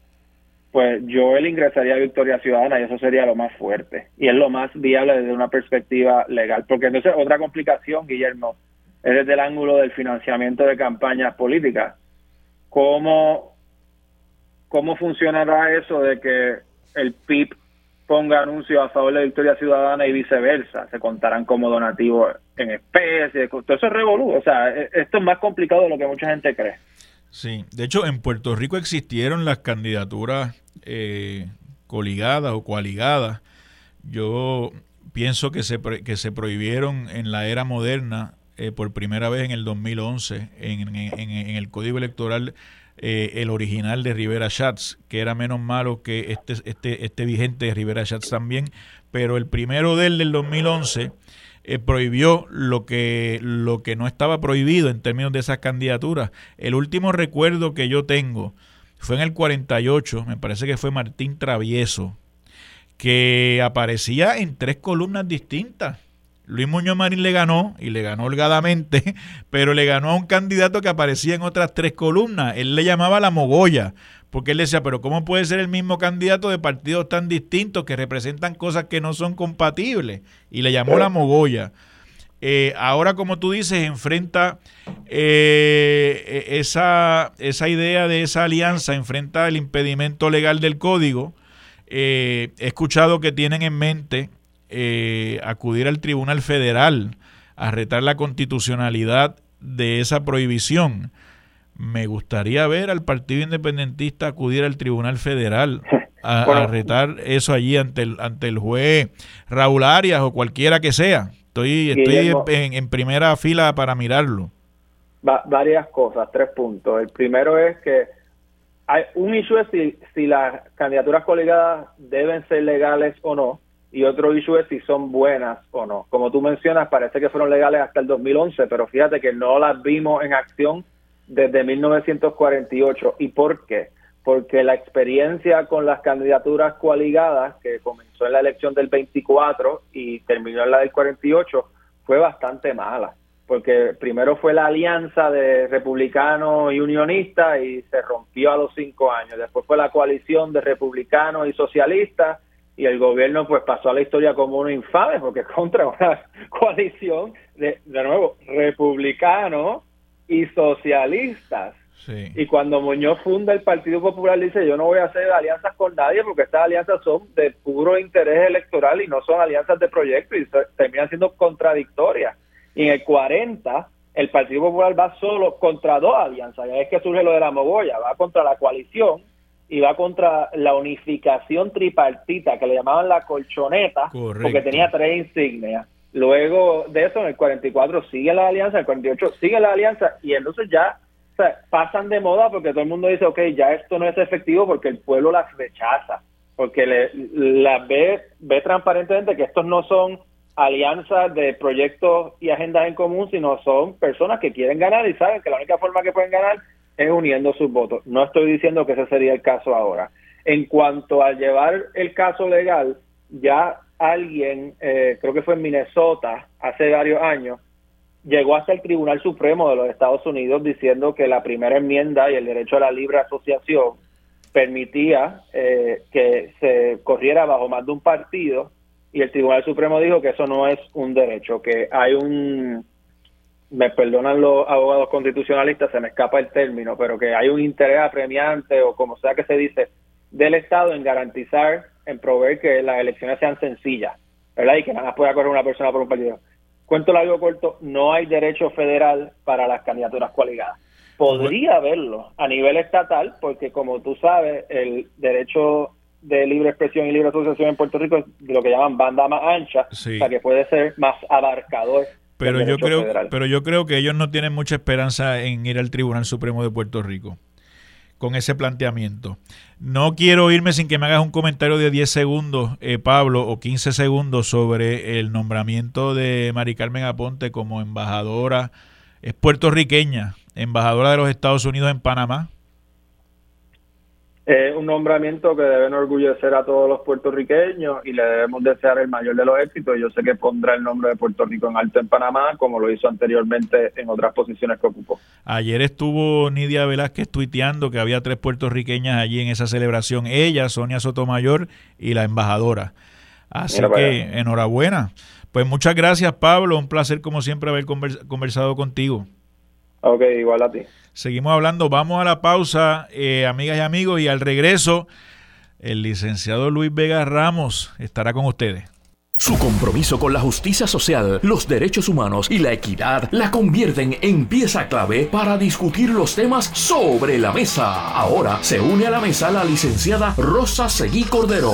pues yo él ingresaría a Victoria Ciudadana y eso sería lo más fuerte. Y es lo más viable desde una perspectiva legal. Porque entonces otra complicación, Guillermo, es desde el ángulo del financiamiento de campañas políticas. ¿Cómo, cómo funcionará eso de que el PIB ponga anuncios a favor de Victoria Ciudadana y viceversa? Se contarán como donativos en especie, todo eso es revolú. O sea, e, esto es más complicado de lo que mucha gente cree. Sí, de hecho en Puerto Rico existieron las candidaturas eh, coligadas o coaligadas. Yo pienso que se, que se prohibieron en la era moderna eh, por primera vez en el 2011 en, en, el Código Electoral eh, el original de Rivera Schatz, que era menos malo que este, este, este vigente de Rivera Schatz también, pero el primero del del 2011 eh, prohibió lo que, lo que no estaba prohibido en términos de esas candidaturas. El último recuerdo que yo tengo fue en el 48, me parece que fue Martín Travieso, que aparecía en tres columnas distintas. Luis Muñoz Marín le ganó y le ganó holgadamente, pero le ganó a un candidato que aparecía en otras tres columnas. Él le llamaba la mogolla, porque él decía, pero ¿cómo puede ser el mismo candidato de partidos tan distintos que representan cosas que no son compatibles? Y le llamó la mogolla. Eh, ahora, como tú dices, enfrenta eh, esa, esa idea de esa alianza, enfrenta el impedimento legal del código. Eh, he escuchado que tienen en mente acudir al Tribunal Federal a retar la constitucionalidad de esa prohibición me gustaría ver al Partido Independentista acudir al Tribunal Federal a, retar eso allí ante el, ante el juez Raúl Arias o cualquiera que sea. Estoy, estoy en, primera fila para mirarlo. varias cosas, tres puntos. El primero es que hay un issue es si, si las candidaturas colegadas deben ser legales o no, y otro issue es si son buenas o no. Como tú mencionas, parece que fueron legales hasta el 2011, pero fíjate que no las vimos en acción desde 1948. ¿Y por qué? Porque la experiencia con las candidaturas coaligadas, que comenzó en la elección del 24 y terminó en la del 48, fue bastante mala. Porque primero fue la alianza de republicanos y unionistas y se rompió a los cinco años. Después fue la coalición de republicanos y socialistas y el gobierno pues pasó a la historia como uno infame porque contra una coalición de, de nuevo, republicanos y socialistas. Y cuando Muñoz funda el Partido Popular, dice, yo no voy a hacer alianzas con nadie porque estas alianzas son de puro interés electoral y no son alianzas de proyecto y terminan siendo contradictorias. Y en el 40, el Partido Popular va solo contra dos alianzas. Ya es que surge lo de la mogolla, va contra la coalición y va contra la unificación tripartita que le llamaban la colchoneta, porque tenía tres insignias. Luego de eso, en el 44 sigue la alianza, en el 48 sigue la alianza y entonces ya pasan de moda porque todo el mundo dice, ok, ya esto no es efectivo porque el pueblo las rechaza, porque le, las ve, ve transparentemente que estos no son alianzas de proyectos y agendas en común, sino son personas que quieren ganar y saben que la única forma que pueden ganar es uniendo sus votos. No estoy diciendo que ese sería el caso ahora. En cuanto a llevar el caso legal, ya alguien, eh, creo que fue en Minnesota, hace varios años, llegó hasta el Tribunal Supremo de los Estados Unidos diciendo que la primera enmienda y el derecho a la libre asociación permitía eh, que se corriera bajo más de un partido y el Tribunal Supremo dijo que eso no es un derecho, que hay un, me perdonan los abogados constitucionalistas, se me escapa el término, pero que hay un interés apremiante o como sea que se dice del Estado en garantizar, en proveer que las elecciones sean sencillas, ¿verdad? Y que nada más pueda correr una persona por un partido. Cuento largo corto, no hay derecho federal para las candidaturas coaligadas. Podría haberlo a nivel estatal, porque como tú sabes, el derecho de libre expresión y libre asociación en Puerto Rico es lo que llaman banda más ancha, o sea que puede ser más abarcador. Pero yo creo, pero yo creo que ellos no tienen mucha esperanza en ir al Tribunal Supremo de Puerto Rico con ese planteamiento. No quiero irme sin que me hagas un comentario de 10 segundos, eh, Pablo, o 15 segundos sobre el nombramiento de Mari Carmen Aponte como embajadora, es puertorriqueña, embajadora de los Estados Unidos en Panamá. Es un nombramiento que debe enorgullecer a todos los puertorriqueños y le debemos desear el mayor de los éxitos. Yo sé que pondrá el nombre de Puerto Rico en alto en Panamá, como lo hizo anteriormente en otras posiciones que ocupó. Ayer estuvo Nidia Velázquez tuiteando que había tres puertorriqueñas allí en esa celebración. Ella, Sonia Sotomayor y la embajadora. Así que enhorabuena. Pues muchas gracias, Pablo. Un placer, como siempre, haber conversado contigo. Ok, igual a ti. Seguimos hablando, vamos a la pausa, eh, amigas y amigos, y al regreso, el licenciado Luis Vega Ramos estará con ustedes. Su compromiso con la justicia social, los derechos humanos y la equidad la convierten en pieza clave para discutir los temas sobre la mesa. Ahora se une a la mesa la licenciada Rosa Seguí Cordero.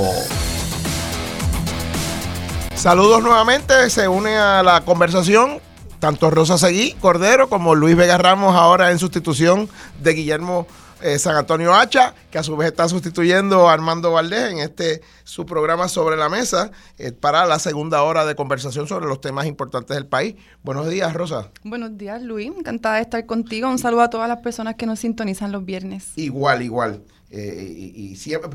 Saludos nuevamente, se une a la conversación tanto Rosa Seguí Cordero como Luis Vega Ramos ahora en sustitución de Guillermo eh, San Antonio Hacha, que a su vez está sustituyendo a Armando Valdés en este su programa sobre la mesa eh, para la segunda hora de conversación sobre los temas importantes del país. Buenos días, Rosa. Buenos días, Luis. Encantada de estar contigo. Un saludo a todas las personas que nos sintonizan los viernes. Igual, igual. Eh, y, y siempre,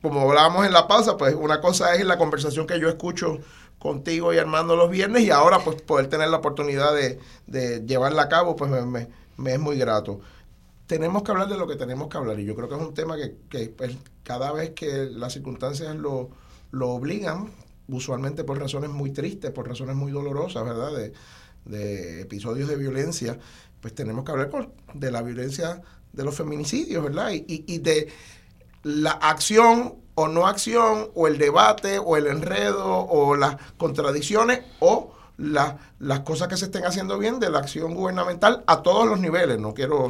como hablábamos en la pausa, pues una cosa es la conversación que yo escucho contigo y Armando los viernes y ahora pues poder tener la oportunidad de, llevarla a cabo pues me, es muy grato. Tenemos que hablar de lo que tenemos que hablar y yo creo que es un tema que, pues, cada vez que las circunstancias lo, obligan, usualmente por razones muy tristes, por razones muy dolorosas, ¿verdad? De, episodios de violencia, pues tenemos que hablar de la violencia de los feminicidios, ¿verdad? Y, y de la acción o no acción, o el debate, o el enredo, o las contradicciones, o las cosas que se estén haciendo bien de la acción gubernamental a todos los niveles. No quiero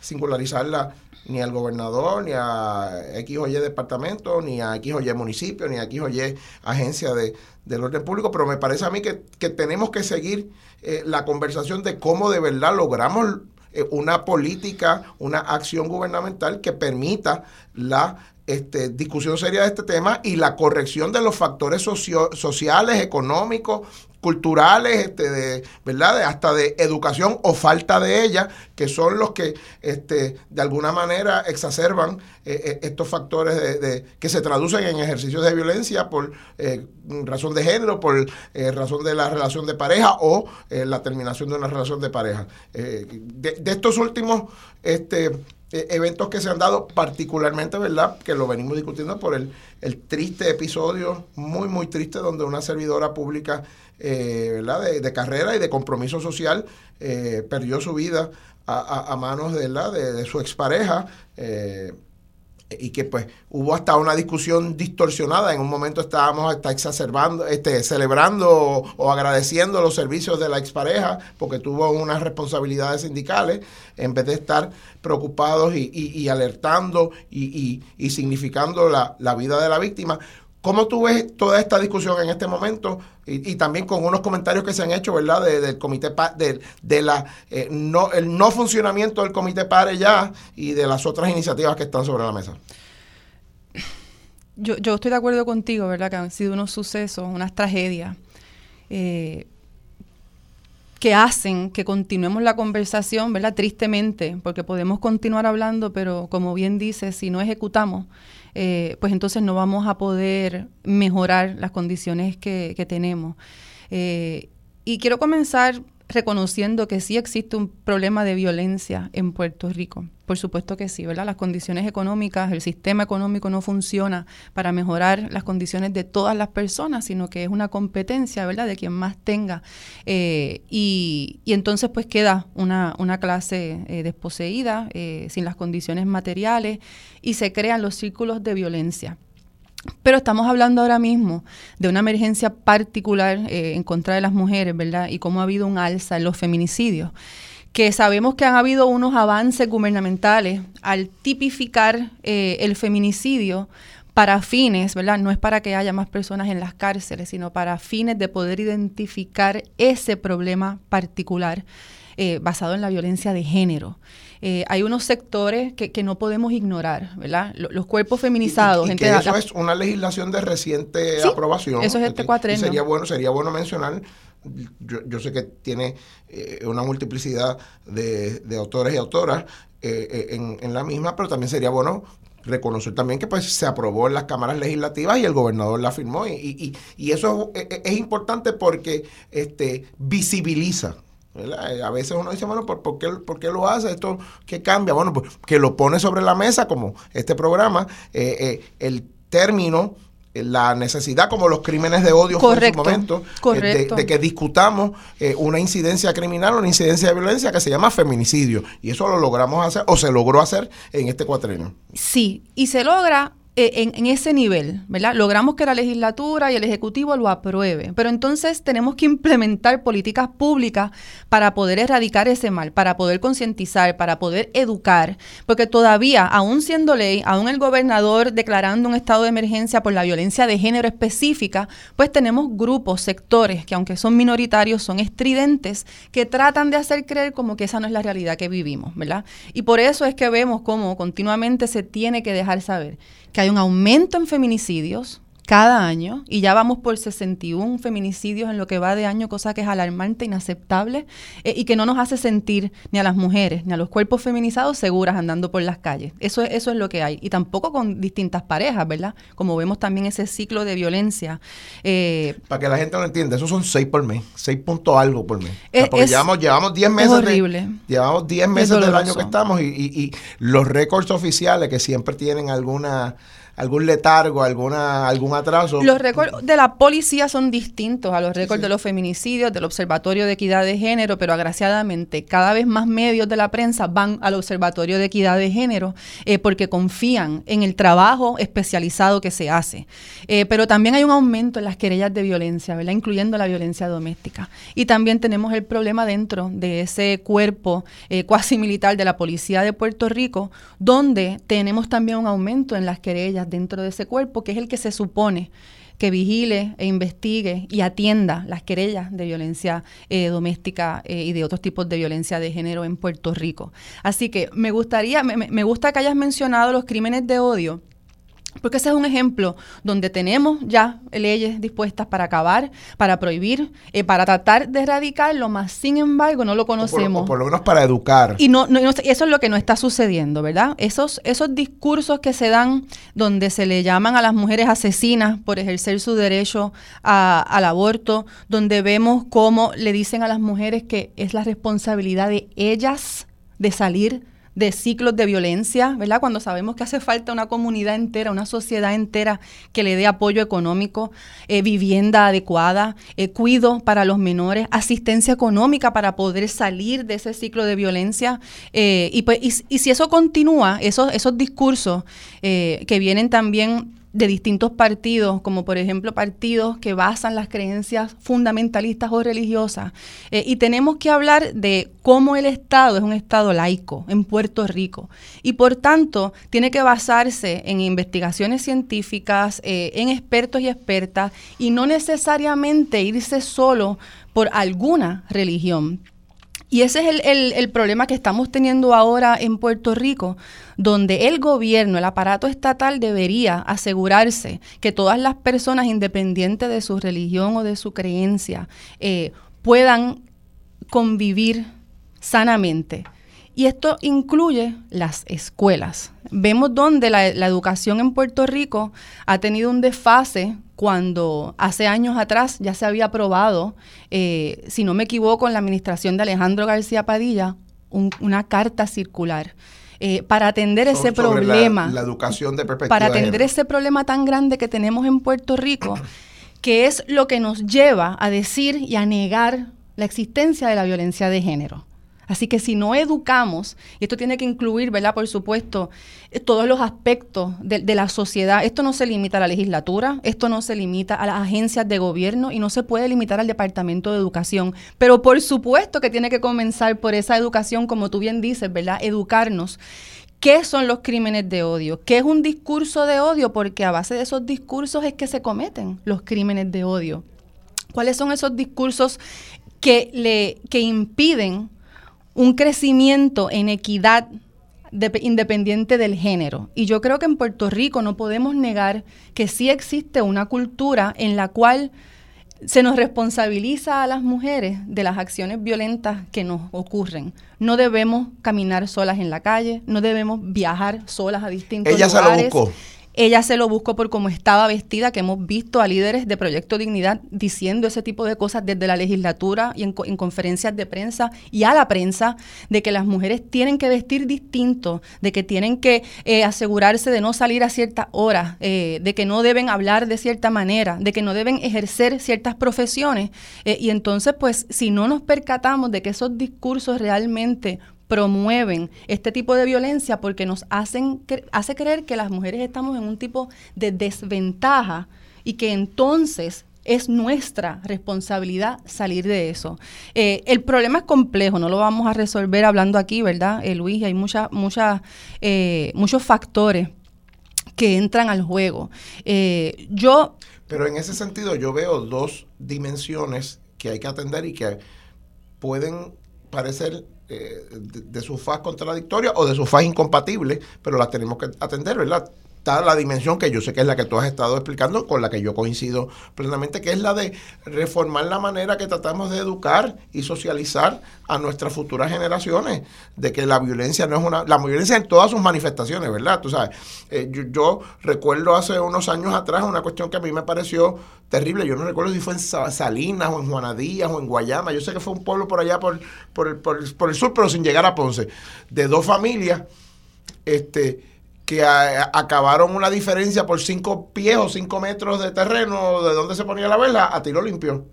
singularizarla ni al gobernador, ni a X o Y departamento, ni a X o Y municipio, ni a X o Y agencia de, del orden público, pero me parece a mí que, tenemos que seguir eh, la conversación de cómo de verdad logramos eh, una política, una acción gubernamental que permita la este, discusión seria de este tema y la corrección de los factores sociales, económicos, culturales, este, de, ¿verdad? hasta de educación o falta de ella, que son los que este, de alguna manera exacerban eh, eh, estos factores de, que se traducen en ejercicios de violencia por eh, razón de género, por razón de la relación de pareja o la terminación de una relación de pareja. de, de, estos últimos este, eh, eventos que se han dado, particularmente, ¿verdad? Que lo venimos discutiendo por el, el triste episodio, muy, muy triste, donde una servidora pública, eh, ¿verdad? De, carrera y de compromiso social, eh, perdió su vida a, manos de, la de, su expareja. Y que pues hubo hasta una discusión distorsionada. En un momento estábamos hasta exacerbando, este, celebrando o, agradeciendo los servicios de la expareja porque tuvo unas responsabilidades sindicales en vez de estar preocupados y, alertando y, significando la, la vida de la víctima. ¿Cómo tú ves toda esta discusión en este momento y, también con unos comentarios que se han hecho, ¿verdad? del comité de, la eh, no el no funcionamiento del comité PARE ya y de las otras iniciativas que están sobre la mesa. Yo, estoy de acuerdo contigo, ¿verdad? Que han sido unos sucesos, unas tragedias eh, que hacen que continuemos la conversación, ¿verdad? Tristemente, porque podemos continuar hablando, pero como bien dice, si no ejecutamos, eh, pues entonces no vamos a poder mejorar las condiciones que, tenemos. Eh, y quiero comenzar reconociendo que sí existe un problema de violencia en Puerto Rico. Por supuesto que sí, ¿verdad? Las condiciones económicas, el sistema económico no funciona para mejorar las condiciones de todas las personas, sino que es una competencia, ¿verdad?, de quien más tenga. Eh, y, entonces pues queda una, clase eh, desposeída, eh, sin las condiciones materiales, y se crean los círculos de violencia. Pero estamos hablando ahora mismo de una emergencia particular eh, en contra de las mujeres, ¿verdad? Y cómo ha habido un alza en los feminicidios. Que sabemos que han habido unos avances gubernamentales al tipificar eh, el feminicidio para fines, ¿verdad? No es para que haya más personas en las cárceles, sino para fines de poder identificar ese problema particular eh, basado en la violencia de género. Eh, hay unos sectores que, no podemos ignorar, ¿verdad? Los, cuerpos feminizados. Y, que eso es una legislación de reciente aprobación. Eso es este cuatrenio. Sería bueno, sería bueno mencionar yo, sé que tiene eh, una multiplicidad de, autores y autoras eh, en, la misma, pero también sería bueno reconocer también que pues se aprobó en las cámaras legislativas y el gobernador la firmó y, y, eso es, es, importante porque este visibiliza eh, a veces uno dice, bueno, ¿por, qué, ¿por, qué, lo hace? ¿Esto qué cambia? Bueno, pues que lo pone sobre la mesa como este programa, eh, eh, el término, la necesidad como los crímenes de odio en su momento, de, que discutamos una incidencia criminal, una incidencia de violencia que se llama feminicidio. Y eso lo logramos hacer, o se logró hacer en este cuatreno. Sí, y se logra eh, en, ese nivel, ¿verdad? Logramos que la legislatura y el Ejecutivo lo apruebe, pero entonces tenemos que implementar políticas públicas para poder erradicar ese mal, para poder concientizar, para poder educar, porque todavía, aún siendo ley, aún el gobernador declarando un estado de emergencia por la violencia de género específica, pues tenemos grupos, sectores que aunque son minoritarios, son estridentes, que tratan de hacer creer como que esa no es la realidad que vivimos, ¿verdad? Y por eso es que vemos cómo continuamente se tiene que dejar saber que hay un aumento en feminicidios cada año y ya vamos por 61 feminicidios en lo que va de año, cosa que es alarmante, inaceptable eh, y que no nos hace sentir ni a las mujeres ni a los cuerpos feminizados seguras andando por las calles. Eso, eso es lo que hay. Y tampoco con distintas parejas, ¿verdad? Como vemos también ese ciclo de violencia. Eh, Para que la gente lo entienda, esos son 6 por mes, 6 puntos algo por mes. porque llevamos, llevamos 10 meses. horrible. llevamos 10 meses del año que estamos y, y los récords oficiales que siempre tienen alguna algún letargo, alguna, algún atraso. Los récords de la policía son distintos a los récords de los feminicidios, del Observatorio de Equidad de Género, pero agraciadamente cada vez más medios de la prensa van al Observatorio de Equidad de Género eh, porque confían en el trabajo especializado que se hace. Eh, pero también hay un aumento en las querellas de violencia, ¿verdad? incluyendo la violencia doméstica. Y también tenemos el problema dentro de ese cuerpo eh, cuasi militar de la Policía de Puerto Rico, donde tenemos también un aumento en las querellas dentro de ese cuerpo, que es el que se supone que vigile e investigue y atienda las querellas de violencia eh, doméstica eh, y de otros tipos de violencia de género en Puerto Rico. Así que me gustaría, me gusta que hayas mencionado los crímenes de odio porque ese es un ejemplo donde tenemos ya leyes dispuestas para acabar, para prohibir, eh, para tratar de erradicarlo, más sin embargo no lo conocemos. O por, lo menos para educar. Y no, eso es lo que no está sucediendo, ¿verdad? Esos, esos discursos que se dan donde se le llaman a las mujeres asesinas por ejercer su derecho al aborto, donde vemos cómo le dicen a las mujeres que es la responsabilidad de ellas de salir de ciclos de violencia, ¿verdad? Cuando sabemos que hace falta una comunidad entera, una sociedad entera que le dé apoyo económico, eh, vivienda adecuada, eh, cuido para los menores, asistencia económica para poder salir de ese ciclo de violencia. Eh, y, pues, y, si eso continúa, esos, esos discursos que vienen también de distintos partidos, como por ejemplo partidos que basan las creencias fundamentalistas o religiosas. Eh, y tenemos que hablar de cómo el Estado es un Estado laico en Puerto Rico. Y por tanto, tiene que basarse en investigaciones científicas, eh, en expertos y expertas, y no necesariamente irse solo por alguna religión. Y ese es el, problema que estamos teniendo ahora en Puerto Rico, donde el gobierno, el aparato estatal debería asegurarse que todas las personas, independientes de su religión o de su creencia, eh, puedan convivir sanamente. Y esto incluye las escuelas. Vemos donde la educación en Puerto Rico ha tenido un desfase cuando hace años atrás ya se había aprobado, eh, si no me equivoco, en la administración de Alejandro García Padilla, una carta circular. Eh, para atender ese problema. La, educación de perspectiva. Para atender ese problema tan grande que tenemos en Puerto Rico, que es lo que nos lleva a decir y a negar la existencia de la violencia de género. Así que si no educamos, y esto tiene que incluir, ¿verdad? Por supuesto, eh, todos los aspectos de, la sociedad. Esto no se limita a la legislatura, esto no se limita a las agencias de gobierno y no se puede limitar al Departamento de Educación. Pero por supuesto que tiene que comenzar por esa educación, como tú bien dices, ¿verdad? Educarnos. ¿Qué son los crímenes de odio? ¿Qué es un discurso de odio? Porque a base de esos discursos es que se cometen los crímenes de odio. ¿Cuáles son esos discursos que, le, que impiden un crecimiento en equidad independiente del género. Y yo creo que en Puerto Rico no podemos negar que sí existe una cultura en la cual se nos responsabiliza a las mujeres de las acciones violentas que nos ocurren. No debemos caminar solas en la calle, no debemos viajar solas a distintos lugares. Ella se lo buscó. Ella se lo buscó por cómo estaba vestida, que hemos visto a líderes de Proyecto Dignidad diciendo ese tipo de cosas desde la legislatura y en, conferencias de prensa y a la prensa, de que las mujeres tienen que vestir distinto, de que tienen que eh, asegurarse de no salir a ciertas horas, eh, de que no deben hablar de cierta manera, de que no deben ejercer ciertas profesiones. Eh, y entonces, pues, si no nos percatamos de que esos discursos realmente promueven este tipo de violencia porque nos hacen hace creer que las mujeres estamos en un tipo de desventaja y que entonces es nuestra responsabilidad salir de eso. Eh, el problema es complejo, no lo vamos a resolver hablando aquí, ¿verdad, eh, Luis? Hay muchas, muchas, eh, muchos factores que entran al juego. yo... Pero en ese sentido yo veo dos dimensiones que hay que atender y que pueden parecer eh, de, su faz contradictoria o de su faz incompatible, pero las tenemos que atender, ¿verdad? Está la dimensión que yo sé que es la que tú has estado explicando, con la que yo coincido plenamente, que es la de reformar la manera que tratamos de educar y socializar a nuestras futuras generaciones, de que la violencia no es una, la violencia en todas sus manifestaciones, ¿verdad? Tú sabes, eh, yo, recuerdo hace unos años atrás una cuestión que a mí me pareció terrible. Yo no recuerdo si fue en Salinas o en Juanadías o en Guayama. Yo sé que fue un pueblo por allá por, por, el, por, el, sur, pero sin llegar a Ponce. De dos familias este, que acabaron una diferencia por cinco pies o cinco metros de terreno de donde se ponía la vela a tiro limpio.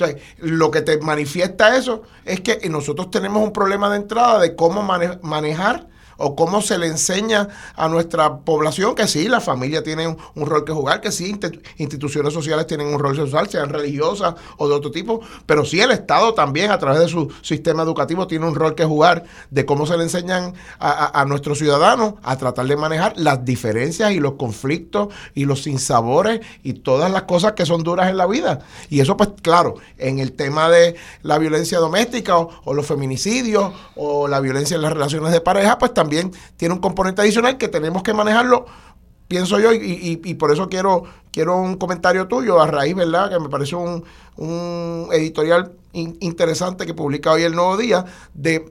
O lo que te manifiesta eso es que nosotros tenemos un problema de entrada de cómo manejar o cómo se le enseña a nuestra población que sí, la familia tiene un, rol que jugar, que sí, instituciones sociales tienen un rol social, sean religiosas o de otro tipo, pero sí el Estado también a través de su sistema educativo tiene un rol que jugar de cómo se le enseñan a, nuestros ciudadanos a tratar de manejar las diferencias y los conflictos y los sinsabores y todas las cosas que son duras en la vida. Y eso pues claro, en el tema de la violencia doméstica o, o los feminicidios o la violencia en las relaciones de pareja, pues también también tiene un componente adicional que tenemos que manejarlo pienso yo, y, por eso quiero, quiero un comentario tuyo a raíz, ¿verdad? Que me pareció un, un editorial interesante que publica hoy el Nuevo Día de,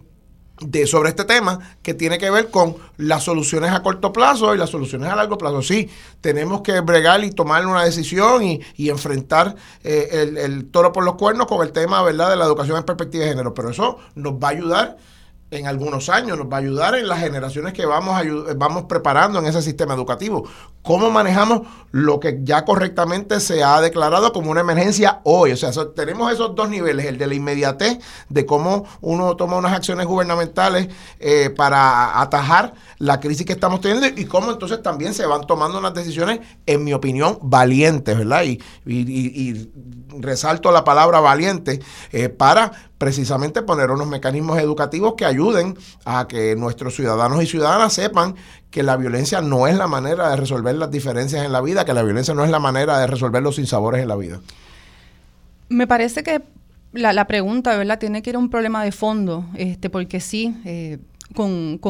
de, sobre este tema que tiene que ver con las soluciones a corto plazo y las soluciones a largo plazo. Sí, tenemos que bregar y tomar una decisión y, y enfrentar eh, el, el, toro por los cuernos con el tema, ¿verdad?, de la educación en perspectiva de género, pero eso nos va a ayudar en algunos años, nos va a ayudar en las generaciones que vamos, vamos preparando en ese sistema educativo. ¿Cómo manejamos lo que ya correctamente se ha declarado como una emergencia hoy? O sea, tenemos esos dos niveles, el de la inmediatez, de cómo uno toma unas acciones gubernamentales eh, para atajar la crisis que estamos teniendo y cómo entonces también se van tomando unas decisiones, en mi opinión, valientes, ¿verdad? Y, y, resalto la palabra valiente eh, para precisamente poner unos mecanismos educativos que ayuden a que nuestros ciudadanos y ciudadanas sepan que la violencia no es la manera de resolver las diferencias en la vida, que la violencia no es la manera de resolver los sinsabores en la vida. Me parece que la, pregunta, ¿verdad? Tiene que ir a un problema de fondo, este, porque sí, eh, con,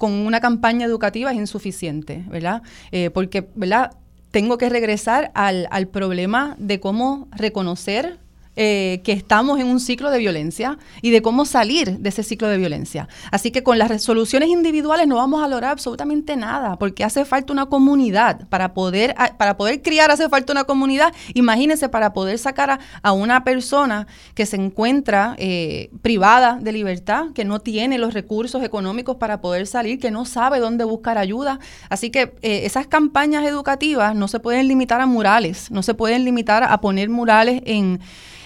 una campaña educativa es insuficiente, ¿verdad? Eh, porque, ¿verdad? Tengo que regresar al, al problema de cómo reconocer eh, que estamos en un ciclo de violencia y de cómo salir de ese ciclo de violencia. Así que con las resoluciones individuales no vamos a lograr absolutamente nada, porque hace falta una comunidad. Para poder, para poder criar hace falta una comunidad. Imagínense, para poder sacar a, una persona que se encuentra eh, privada de libertad, que no tiene los recursos económicos para poder salir, que no sabe dónde buscar ayuda. Así que eh, esas campañas educativas no se pueden limitar a murales, no se pueden limitar a poner murales en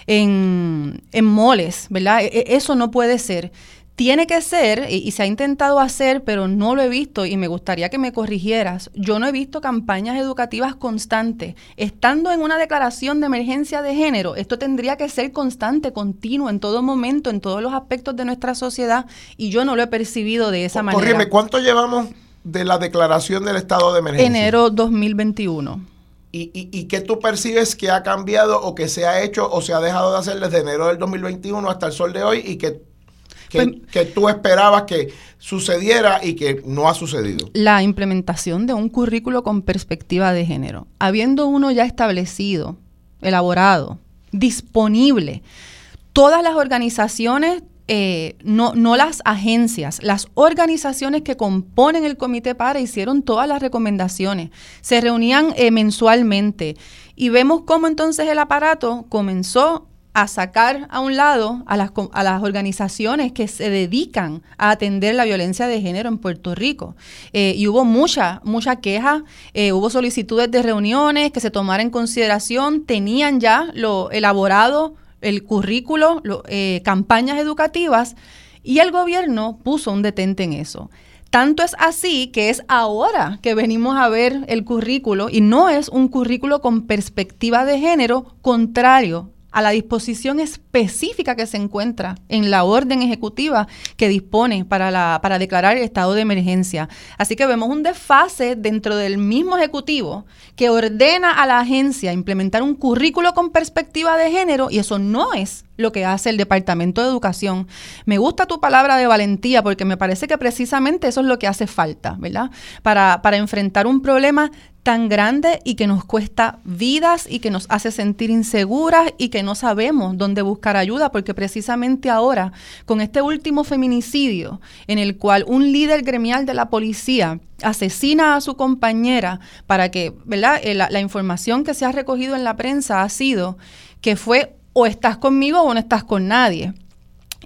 en, en moles, ¿verdad? E, e, eso no puede ser. Tiene que ser, y, se ha intentado hacer, pero no lo he visto y me gustaría que me corrigieras. Yo no he visto campañas educativas constantes. Estando en una declaración de emergencia de género, esto tendría que ser constante, continuo, en todo momento, en todos los aspectos de nuestra sociedad y yo no lo he percibido de esa manera. Corríeme, ¿cuánto llevamos de la declaración del estado de emergencia? Enero 2021. ¿Y, y, qué tú percibes que ha cambiado o que se ha hecho o se ha dejado de hacer desde enero del 2021 hasta el sol de hoy y que, que, pues tú esperabas que sucediera y que no ha sucedido? La implementación de un currículo con perspectiva de género. Habiendo uno ya establecido, elaborado, disponible, todas las organizaciones eh, no, no las agencias, las organizaciones que componen el comité para hicieron todas las recomendaciones, se reunían eh, mensualmente y vemos cómo entonces el aparato comenzó a sacar a un lado a las, a las organizaciones que se dedican a atender la violencia de género en Puerto Rico. Eh, y hubo mucha, mucha queja, hubo solicitudes de reuniones que se tomaran en consideración, tenían ya lo elaborado el currículo, eh, campañas educativas, y el gobierno puso un detente en eso. Tanto es así que es ahora que venimos a ver el currículo y no es un currículo con perspectiva de género contrario a la disposición específica que se encuentra en la orden ejecutiva que dispone para, la, para declarar el estado de emergencia. Así que vemos un desfase dentro del mismo ejecutivo que ordena a la agencia implementar un currículo con perspectiva de género y eso no es lo que hace el Departamento de Educación. Me gusta tu palabra de valentía porque me parece que precisamente eso es lo que hace falta, ¿verdad? Para, para enfrentar un problema tan grande y que nos cuesta vidas y que nos hace sentir inseguras y que no sabemos dónde buscar ayuda, porque precisamente ahora, con este último feminicidio, en el cual un líder gremial de la policía asesina a su compañera para que, ¿verdad? Eh, la, la información que se ha recogido en la prensa ha sido que fue o estás conmigo o no estás con nadie.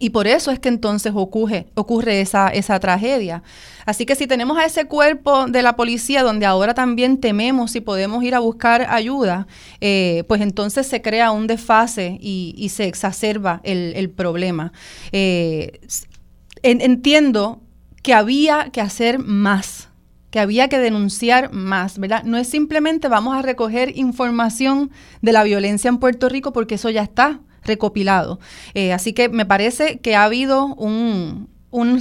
Y por eso es que entonces ocurre, ocurre esa, esa tragedia. Así que si tenemos a ese cuerpo de la policía donde ahora también tememos si podemos ir a buscar ayuda, eh, pues entonces se crea un desfase y, se exacerba el, problema. Eh, entiendo que había que hacer más que había que denunciar más, ¿verdad? No es simplemente vamos a recoger información de la violencia en Puerto Rico porque eso ya está recopilado. Eh, así que me parece que ha habido un,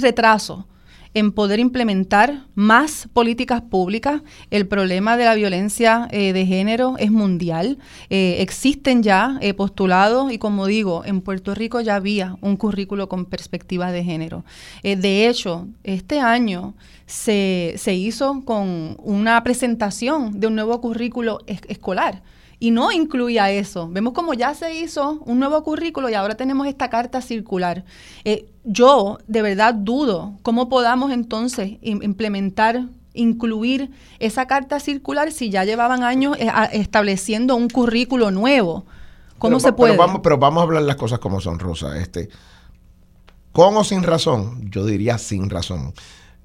retraso en poder implementar más políticas públicas. El problema de la violencia eh, de género es mundial. Eh, existen ya postulados y como digo, en Puerto Rico ya había un currículo con perspectiva de género. de hecho, este año se, se, hizo con una presentación de un nuevo currículo escolar y no incluía eso. Vemos como ya se hizo un nuevo currículo y ahora tenemos esta carta circular. Eh, yo de verdad dudo cómo podamos entonces implementar incluir esa carta circular si ya llevaban años eh, estableciendo un currículo nuevo. ¿Cómo se puede? Pero vamos, pero vamos a hablar las cosas como son, Rosa. Este, con o sin razón, yo diría sin razón,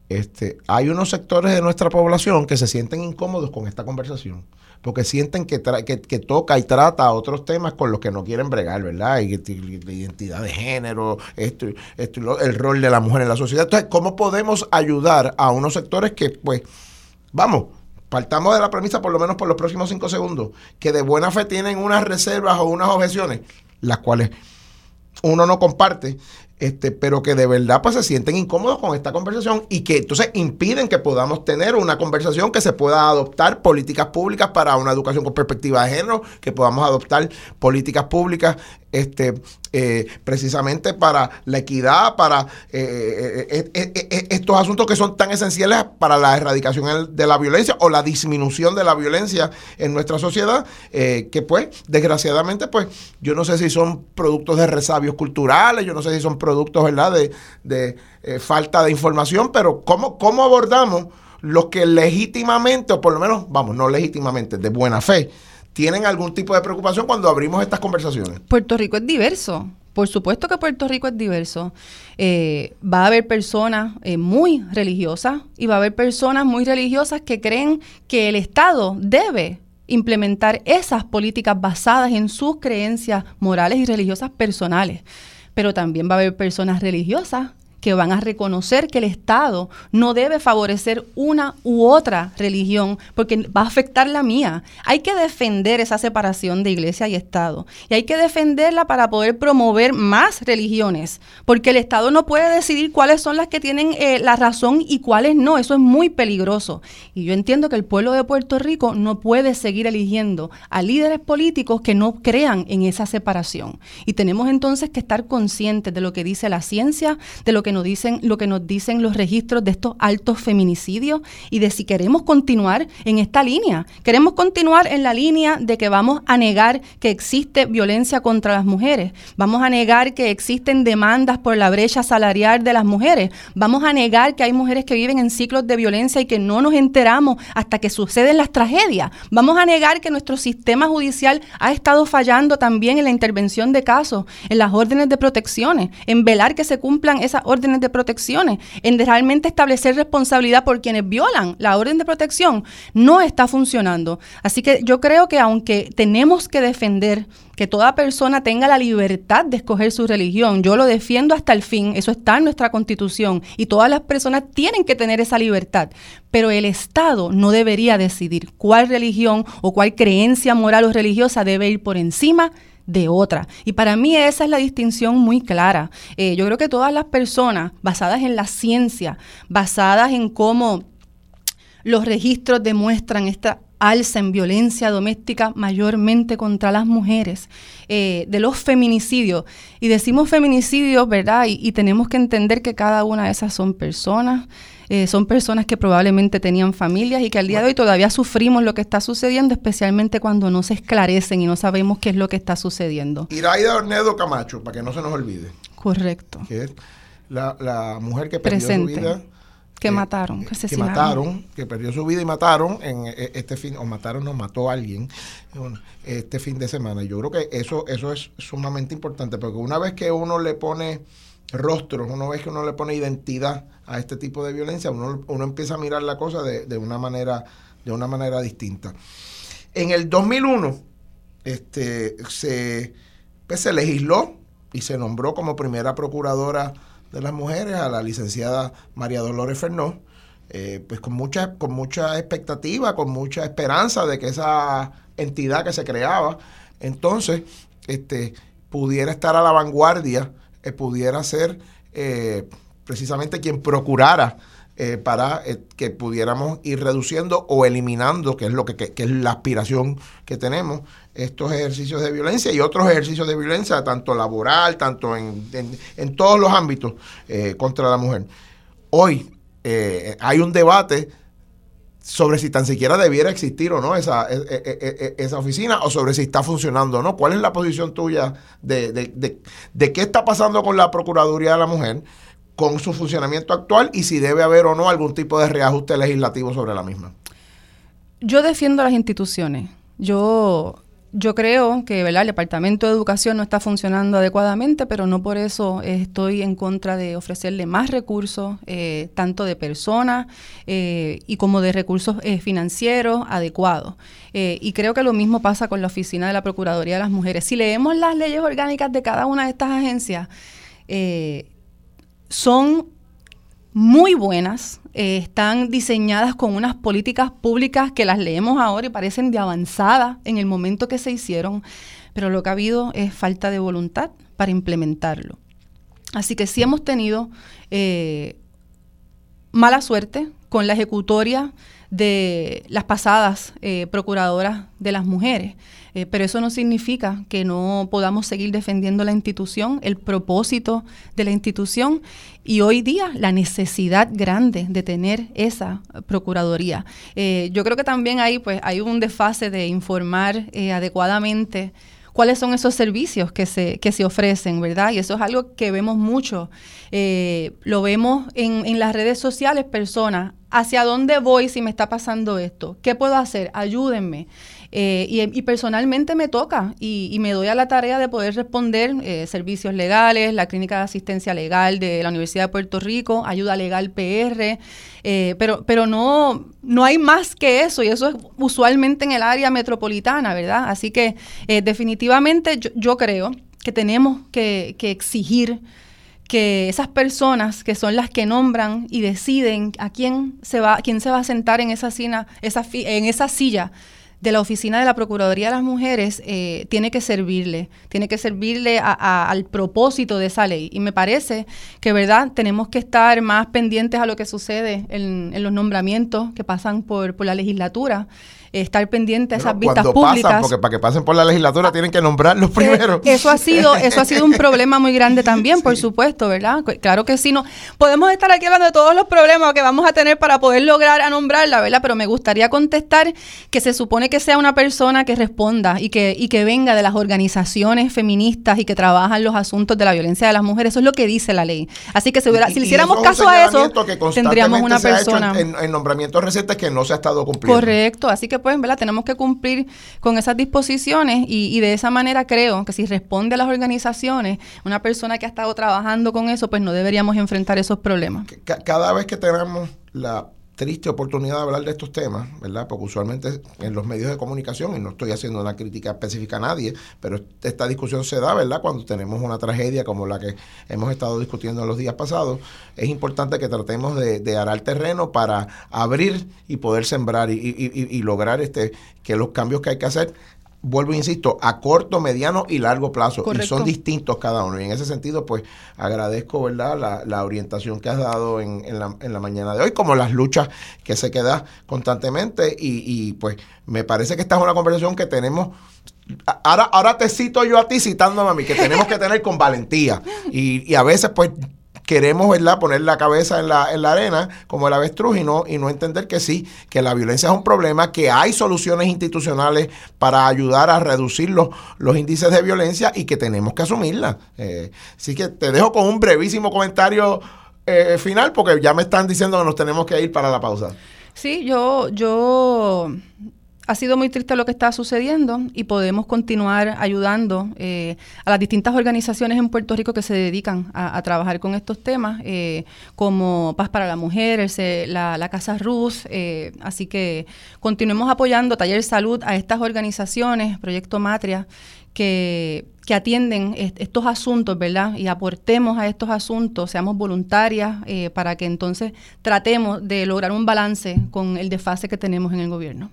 este, hay unos sectores de nuestra población que se sienten incómodos con esta conversación porque sienten que, que, toca y trata otros temas con los que no quieren bregar, ¿verdad? La identidad de género, esto, esto, el rol de la mujer en la sociedad. Entonces, ¿cómo podemos ayudar a unos sectores que, pues, vamos, partamos de la premisa, por lo menos por los próximos cinco segundos, que de buena fe tienen unas reservas o unas objeciones, las cuales uno no comparte, este, pero que de verdad pues se sienten incómodos con esta conversación y que entonces impiden que podamos tener una conversación que se pueda adoptar políticas públicas para una educación con perspectiva de género, que podamos adoptar políticas públicas este, eh, precisamente para la equidad, para eh, eh, estos asuntos que son tan esenciales para la erradicación de la violencia o la disminución de la violencia en nuestra sociedad, que pues, desgraciadamente, pues, yo no sé si son productos de resabios culturales, yo no sé si son productos, de, de falta de información, pero ¿cómo, cómo abordamos los que legítimamente, o por lo menos, vamos, no legítimamente, de buena fe, tienen algún tipo de preocupación cuando abrimos estas conversaciones? Puerto Rico es diverso. Por supuesto que Puerto Rico es diverso. Eh, va a haber personas eh, muy religiosas y va a haber personas muy religiosas que creen que el Estado debe implementar esas políticas basadas en sus creencias morales y religiosas personales. Pero también va a haber personas religiosas que van a reconocer que el Estado no debe favorecer una u otra religión porque va a afectar la mía. Hay que defender esa separación de iglesia y Estado y hay que defenderla para poder promover más religiones porque el Estado no puede decidir cuáles son las que tienen eh, la razón y cuáles no. Eso es muy peligroso. Y yo entiendo que el pueblo de Puerto Rico no puede seguir eligiendo a líderes políticos que no crean en esa separación. Y tenemos entonces que estar conscientes de lo que dice la ciencia, de lo que nos dicen, lo que nos dicen los registros de estos altos feminicidios y de si queremos continuar en esta línea. Queremos continuar en la línea de que vamos a negar que existe violencia contra las mujeres, vamos a negar que existen demandas por la brecha salarial de las mujeres, vamos a negar que hay mujeres que viven en ciclos de violencia y que no nos enteramos hasta que suceden las tragedias, vamos a negar que nuestro sistema judicial ha estado fallando también en la intervención de casos, en las órdenes de protecciones, en velar que se cumplan esas órdenes de protecciones, en realmente establecer responsabilidad por quienes violan la orden de protección, no está funcionando. Así que yo creo que aunque tenemos que defender que toda persona tenga la libertad de escoger su religión. Yo lo defiendo hasta el fin, eso está en nuestra constitución y todas las personas tienen que tener esa libertad, pero el Estado no debería decidir cuál religión o cuál creencia moral o religiosa debe ir por encima de otra. Y para mí esa es la distinción muy clara. Eh, yo creo que todas las personas basadas en la ciencia, basadas en cómo los registros demuestran esta alza en violencia doméstica mayormente contra las mujeres, eh, de los feminicidios. Y decimos feminicidios, ¿verdad? Y, y tenemos que entender que cada una de esas son personas, eh, son personas que probablemente tenían familias y que al día de hoy todavía sufrimos lo que está sucediendo, especialmente cuando no se esclarecen y no sabemos qué es lo que está sucediendo. Iraida Ornedo Camacho, para que no se nos olvide. Correcto. Que es la, mujer que perdió su vida. Que mataron, que, que mataron, que perdió su vida y mataron en eh, este fin, o mataron, no mató a alguien este fin de semana. Yo creo que eso, eso es sumamente importante, porque una vez que uno le pone rostros, una vez que uno le pone identidad a este tipo de violencia, uno, uno empieza a mirar la cosa de, de, una manera, de una manera distinta. En el 2001 este, se, pues, se legisló y se nombró como primera procuradora de las mujeres a la licenciada María Dolores Fernó, eh, pues con mucha, con mucha expectativa, con mucha esperanza de que esa entidad que se creaba, entonces, este, pudiera estar a la vanguardia eh, pudiera ser eh, precisamente quien procurara eh, para que pudiéramos ir reduciendo o eliminando, que es lo que, es la aspiración que tenemos, estos ejercicios de violencia y otros ejercicios de violencia, tanto laboral, tanto en, en todos los ámbitos contra la mujer. Hoy hay un debate sobre si tan siquiera debiera existir o no esa, e, e, e, esa oficina o sobre si está funcionando o no. ¿Cuál es la posición tuya de, de, qué está pasando con la Procuraduría de la Mujer, con su funcionamiento actual y si debe haber o no algún tipo de reajuste legislativo sobre la misma? Yo defiendo las instituciones. Yo yo creo que ¿verdad? el Departamento de Educación no está funcionando adecuadamente, pero no por eso estoy en contra de ofrecerle más recursos, eh, tanto de personas eh, y como de recursos eh, financieros adecuados. y creo que lo mismo pasa con la Oficina de la Procuraduría de las Mujeres. Si leemos las leyes orgánicas de cada una de estas agencias, son muy buenas, eh, están diseñadas con unas políticas públicas que las leemos ahora y parecen de avanzada en el momento que se hicieron, pero lo que ha habido es falta de voluntad para implementarlo. Así que sí hemos tenido eh, mala suerte con la ejecutoria de las pasadas eh, procuradoras de las mujeres. Eh, pero eso no significa que no podamos seguir defendiendo la institución, el propósito de la institución y hoy día la necesidad grande de tener esa Procuraduría. Eh, yo creo que también ahí pues, hay un desfase de informar eh, adecuadamente cuáles son esos servicios que se, que se ofrecen, ¿verdad? Y eso es algo que vemos mucho. lo vemos en, en, las redes sociales, personas, ¿hacia dónde voy si me está pasando esto? ¿Qué puedo hacer? Ayúdenme. Eh, y, personalmente me toca y, me doy a la tarea de poder responder eh, servicios legales, la Clínica de Asistencia Legal de la Universidad de Puerto Rico, ayuda legal PR, eh, pero, pero no, no hay más que eso y eso es usualmente en el área metropolitana, ¿verdad? Así que definitivamente yo, creo que tenemos que, exigir que esas personas que son las que nombran y deciden a quién se va, quién se va a sentar en esa, esa en esa silla de la Oficina de la Procuraduría de las Mujeres eh, tiene que servirle, tiene que servirle al propósito de esa ley. Y me parece que, ¿verdad?, tenemos que estar más pendientes a lo que sucede en, en los nombramientos que pasan por, por la legislatura estar pendiente a esas vistas públicas. porque para que pasen por la legislatura tienen que nombrarlos eh, primero. eso ha sido, eso ha sido un problema muy grande también, por supuesto, ¿verdad? Claro que sí, no. Podemos estar aquí hablando de todos los problemas que vamos a tener para poder lograr a nombrarla, ¿verdad? Pero me gustaría contestar que se supone que sea una persona que responda y que, y que venga de las organizaciones feministas y que trabajan los asuntos de la violencia de las mujeres. Eso es lo que dice la ley. Así que si, si le hiciéramos caso a eso, tendríamos una persona. en, en nombramientos recientes que no se ha estado cumpliendo. Correcto. Así que pues, ¿verdad? Tenemos que cumplir con esas disposiciones y, de esa manera creo que si responde a las organizaciones, una persona que ha estado trabajando con eso, pues no deberíamos enfrentar esos problemas. Cada vez que tenemos la triste oportunidad de hablar de estos temas, ¿verdad? Porque usualmente en los medios de comunicación, y no estoy haciendo una crítica específica a nadie, pero esta discusión se da, ¿verdad? Cuando tenemos una tragedia como la que hemos estado discutiendo en los días pasados, es importante que tratemos de, de arar terreno para abrir y poder sembrar y, y lograr este que los cambios que hay que hacer vuelvo e insisto, a corto, mediano y largo plazo. Y son distintos cada uno. Y en ese sentido, pues agradezco, ¿verdad?, la, orientación que has dado en, la, en, la, mañana de hoy, como las luchas que se quedan constantemente. Y, y pues me parece que esta es una conversación que tenemos Ahora, ahora te cito yo a ti citándome a mí, que tenemos que tener con valentía. Y, y a veces, pues, queremos ¿verdad? poner la cabeza en la, en la arena como el avestruz y no, entender que sí, que la violencia es un problema, que hay soluciones institucionales para ayudar a reducir los, los índices de violencia y que tenemos que asumirla. Eh, así que te dejo con un brevísimo comentario eh, final porque ya me están diciendo que nos tenemos que ir para la pausa. Sí, yo, yo ha sido muy triste lo que está sucediendo y podemos continuar ayudando eh, a las distintas organizaciones en Puerto Rico que se dedican a, trabajar con estos temas, eh, como Paz para la Mujer, la, Casa Ruz. Eh, así que continuemos apoyando Taller Salud a estas organizaciones, Proyecto Matria, que, que atienden estos asuntos, ¿verdad? Y aportemos a estos asuntos, seamos voluntarias para que entonces tratemos de lograr un balance con el desfase que tenemos en el gobierno.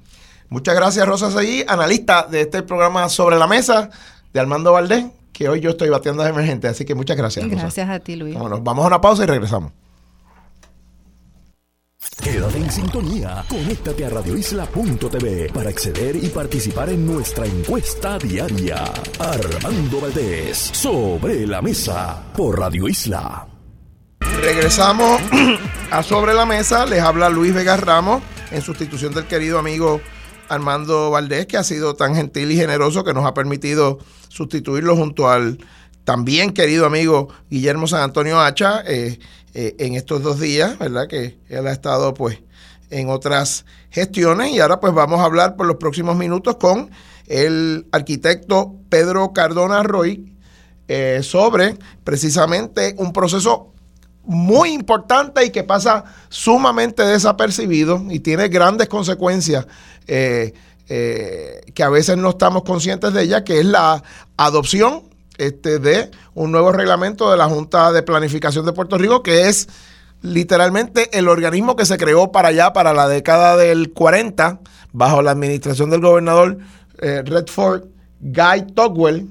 Muchas gracias, Rosa Seguí, analista de este programa Sobre la Mesa de Armando Valdés, que hoy yo estoy bateando de emergente. Así que muchas gracias. Gracias a ti, Luis. Bueno, vamos a una pausa y regresamos. Quédate en sintonía. Conéctate a radioisla.tv para acceder y participar en nuestra encuesta diaria. Armando Valdés, sobre la mesa, por Radio Isla. Regresamos a Sobre la Mesa. Les habla Luis Vega Ramos en sustitución del querido amigo Armando Valdés, que ha sido tan gentil y generoso que nos ha permitido sustituirlo junto al también querido amigo Guillermo San Antonio Hacha eh, eh, en estos dos días, ¿verdad? Que él ha estado pues en otras gestiones y ahora pues vamos a hablar por los próximos minutos con el arquitecto Pedro Cardona Roy eh, sobre precisamente un proceso muy importante y que pasa sumamente desapercibido y tiene grandes consecuencias eh, eh, que a veces no estamos conscientes de ella, que es la adopción este, de un nuevo reglamento de la Junta de Planificación de Puerto Rico, que es literalmente el organismo que se creó para allá, para la década del 40, bajo la administración del gobernador eh, Redford Guy Togwell,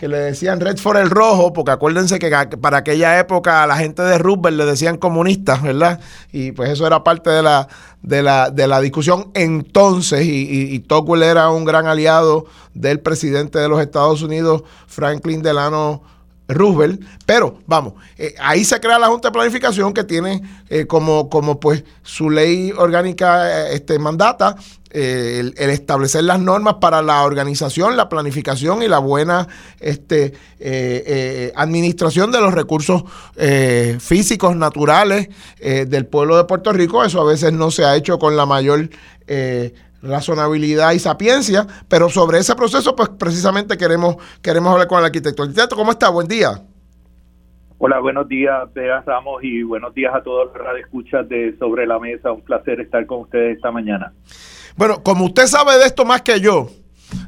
que le decían Redford el rojo, porque acuérdense que para aquella época a la gente de Roosevelt le decían comunistas, ¿verdad? Y pues eso era parte de la, de la, de la discusión entonces, y, y, Tocqueville era un gran aliado del presidente de los Estados Unidos, Franklin Delano Roosevelt, pero vamos, eh, ahí se crea la Junta de Planificación que tiene eh, como, como pues su ley orgánica eh, este, mandata el, establecer las normas para la organización, la planificación y la buena este, administración de los recursos físicos, naturales del pueblo de Puerto Rico. Eso a veces no se ha hecho con la mayor razonabilidad y sapiencia, pero sobre ese proceso, pues precisamente queremos, queremos hablar con el arquitecto. Arquitecto, ¿cómo está? Buen día. Hola, buenos días, Bea Ramos, y buenos días a todos los escuchas de Sobre la Mesa. Un placer estar con ustedes esta mañana. Bueno, como usted sabe de esto más que yo,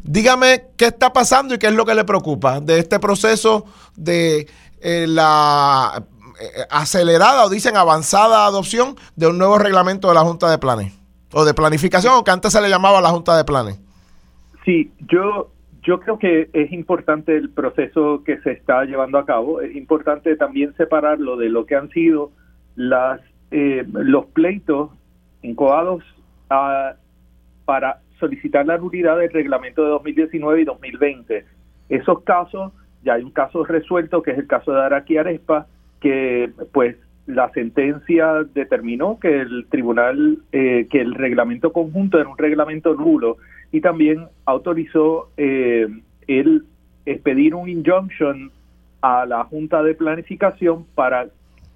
dígame qué está pasando y qué es lo que le preocupa de este proceso de eh, la eh, acelerada o dicen avanzada adopción de un nuevo reglamento de la Junta de Planes o de planificación, o que antes se le llamaba la Junta de Planes. Sí, yo, yo creo que es importante el proceso que se está llevando a cabo. Es importante también separarlo de lo que han sido las eh, los pleitos incoados a, para solicitar la nulidad del reglamento de 2019 y 2020. Esos casos, ya hay un caso resuelto, que es el caso de Araki Arespa, que pues la sentencia determinó que el tribunal, eh, que el reglamento conjunto era un reglamento nulo y también autorizó eh, el expedir un injunction a la Junta de Planificación para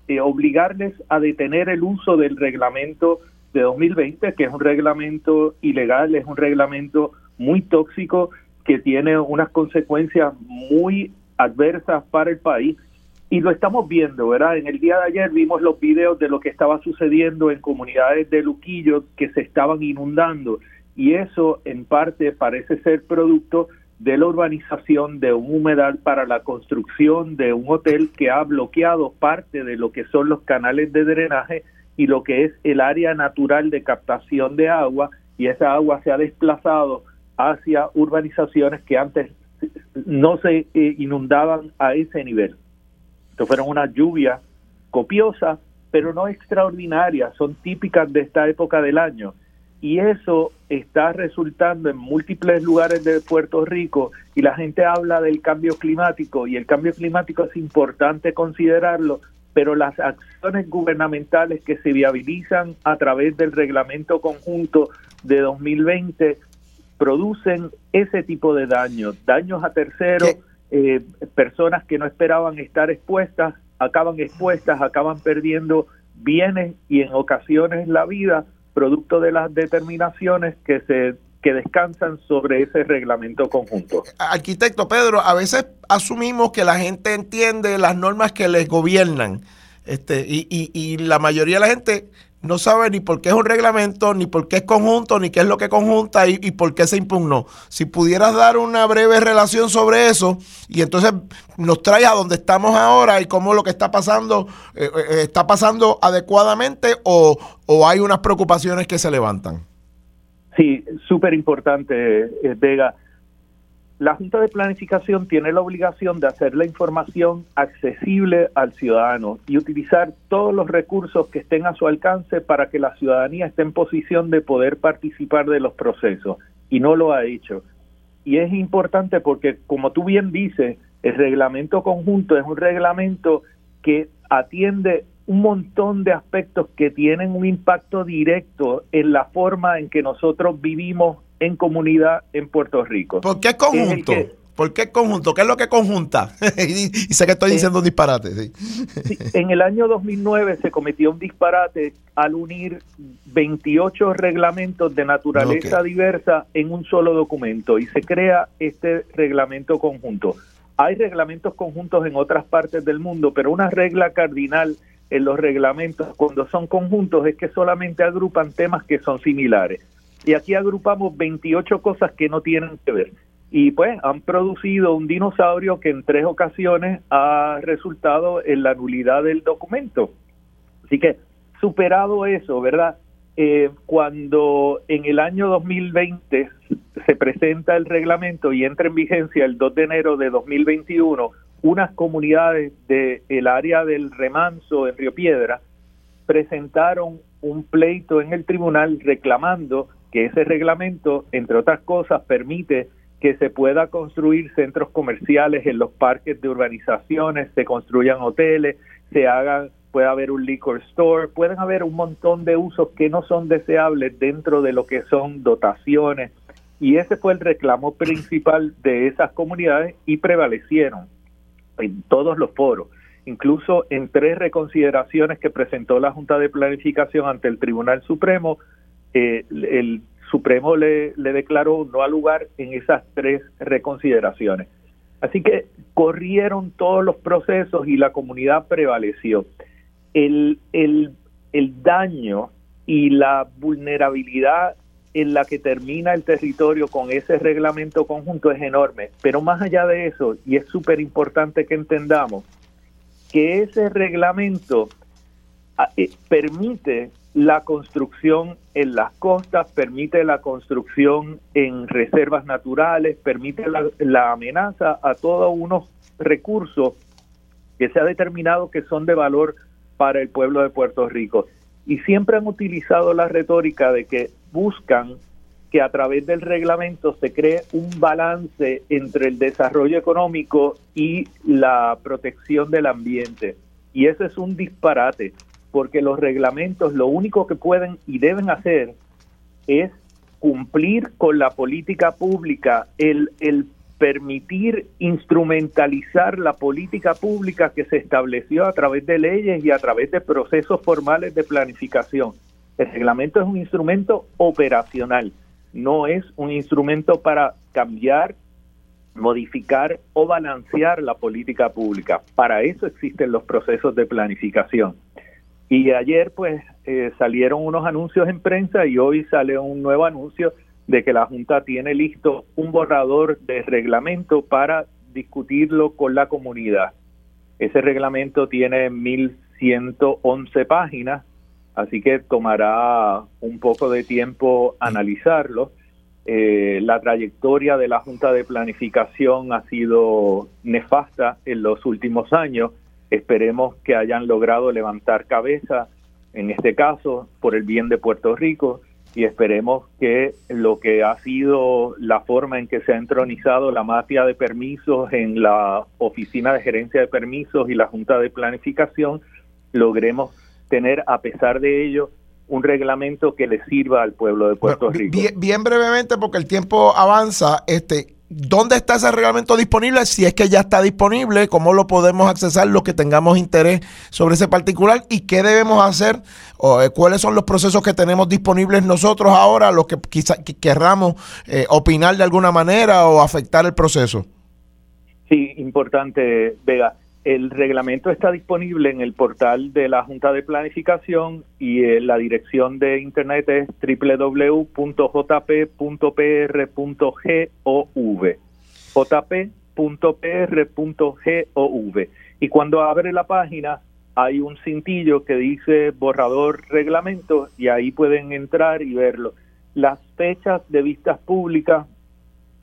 eh, obligarles a detener el uso del reglamento de 2020, que es un reglamento ilegal, es un reglamento muy tóxico que tiene unas consecuencias muy adversas para el país y lo estamos viendo, ¿verdad? En el día de ayer vimos los videos de lo que estaba sucediendo en comunidades de Luquillo que se estaban inundando y eso en parte parece ser producto de la urbanización de un humedal para la construcción de un hotel que ha bloqueado parte de lo que son los canales de drenaje y lo que es el área natural de captación de agua y esa agua se ha desplazado hacia urbanizaciones que antes no se eh, inundaban a ese nivel. Esto fueron unas lluvias copiosas, pero no extraordinarias, son típicas de esta época del año. Y eso está resultando en múltiples lugares de Puerto Rico y la gente habla del cambio climático y el cambio climático es importante considerarlo, pero las acciones gubernamentales que se viabilizan a través del reglamento conjunto de 2020 producen ese tipo de daños, daños a terceros, eh, personas que no esperaban estar expuestas, acaban expuestas, acaban perdiendo bienes y en ocasiones la vida, producto de las determinaciones que se que descansan sobre ese reglamento conjunto. Arquitecto Pedro, a veces asumimos que la gente entiende las normas que les gobiernan, este, y, y, y la mayoría de la gente no sabe ni por qué es un reglamento, ni por qué es conjunto, ni qué es lo que conjunta y, por qué se impugnó. Si pudieras dar una breve relación sobre eso y entonces nos traes a donde estamos ahora y cómo lo que está pasando eh, eh, está pasando adecuadamente o, o, hay unas preocupaciones que se levantan. Sí, súper importante, eh, Vega la Junta de Planificación tiene la obligación de hacer la información accesible al ciudadano y utilizar todos los recursos que estén a su alcance para que la ciudadanía esté en posición de poder participar de los procesos y no lo ha hecho. Y es importante porque, como tú bien dices, el reglamento conjunto es un reglamento que atiende un montón de aspectos que tienen un impacto directo en la forma en que nosotros vivimos en comunidad en Puerto Rico. ¿Por qué conjunto? ¿Por qué conjunto? ¿Qué es lo que conjunta? y, sé que estoy diciendo un disparate. en el año 2009 se cometió un disparate al unir 28 reglamentos de naturaleza diversa en un solo documento y se crea este reglamento conjunto. Hay reglamentos conjuntos en otras partes del mundo, pero una regla cardinal en los reglamentos cuando son conjuntos es que solamente agrupan temas que son similares. Y aquí agrupamos 28 cosas que no tienen que ver y pues han producido un dinosaurio que en tres ocasiones ha resultado en la nulidad del documento. Así que superado eso, ¿verdad? Eh, cuando en el año 2020 se presenta el reglamento y entra en vigencia el 2 de enero de 2021, unas comunidades del área del remanso en Río Piedra presentaron un pleito en el tribunal reclamando que ese reglamento, entre otras cosas, permite que se pueda construir centros comerciales en los parques de urbanizaciones, se construyan hoteles, se hagan, puede haber un liquor store, pueden haber un montón de usos que no son deseables dentro de lo que son dotaciones. Y ese fue el reclamo principal de esas comunidades y prevalecieron en todos los foros, incluso en tres reconsideraciones que presentó la Junta de Planificación ante el Tribunal Supremo, eh, el Supremo le, declaró no al lugar en esas tres reconsideraciones. Así que corrieron todos los procesos y la comunidad prevaleció. El, el, el daño y la vulnerabilidad en la que termina el territorio con ese reglamento conjunto es enorme. Pero más allá de eso, y es súper importante que entendamos, que ese reglamento ah, eh, permite la construcción en las costas, permite la construcción en reservas naturales, permite la, amenaza a todos unos recursos que se ha determinado que son de valor para el pueblo de Puerto Rico. Y siempre han utilizado la retórica de que buscan que a través del reglamento se cree un balance entre el desarrollo económico y la protección del ambiente. Y eso es un disparate porque los reglamentos lo único que pueden y deben hacer es cumplir con la política pública, el, el permitir instrumentalizar la política pública que se estableció a través de leyes y a través de procesos formales de planificación. El reglamento es un instrumento operacional, no es un instrumento para cambiar, modificar o balancear la política pública. Para eso existen los procesos de planificación. Y ayer pues eh, salieron unos anuncios en prensa y hoy sale un nuevo anuncio de que la Junta tiene listo un borrador de reglamento para discutirlo con la comunidad. Ese reglamento tiene 1.111 páginas, así que tomará un poco de tiempo analizarlo. Eh, la trayectoria de la Junta de Planificación ha sido nefasta en los últimos años Esperemos que hayan logrado levantar cabeza, en este caso, por el bien de Puerto Rico, y esperemos que lo que ha sido la forma en que se ha entronizado la mafia de permisos en la Oficina de Gerencia de Permisos y la Junta de Planificación, logremos tener, a pesar de ello, un reglamento que le sirva al pueblo de Puerto Rico. Bien, bien, brevemente, porque el tiempo avanza, este, ¿Dónde está ese reglamento disponible? Si es que ya está disponible, ¿cómo lo podemos accesar los que tengamos interés sobre ese particular? ¿Y qué debemos hacer? O, eh, ¿Cuáles son los procesos que tenemos disponibles nosotros ahora, los que quizá querramos eh, opinar de alguna manera o afectar el proceso? Sí, importante, Vega. El reglamento está disponible en el portal de la Junta de Planificación y eh, la dirección de internet es www.jp.pr.gov. jp.pr.gov. Y cuando abre la página hay un cintillo que dice borrador reglamento y ahí pueden entrar y verlo. Las fechas de vistas públicas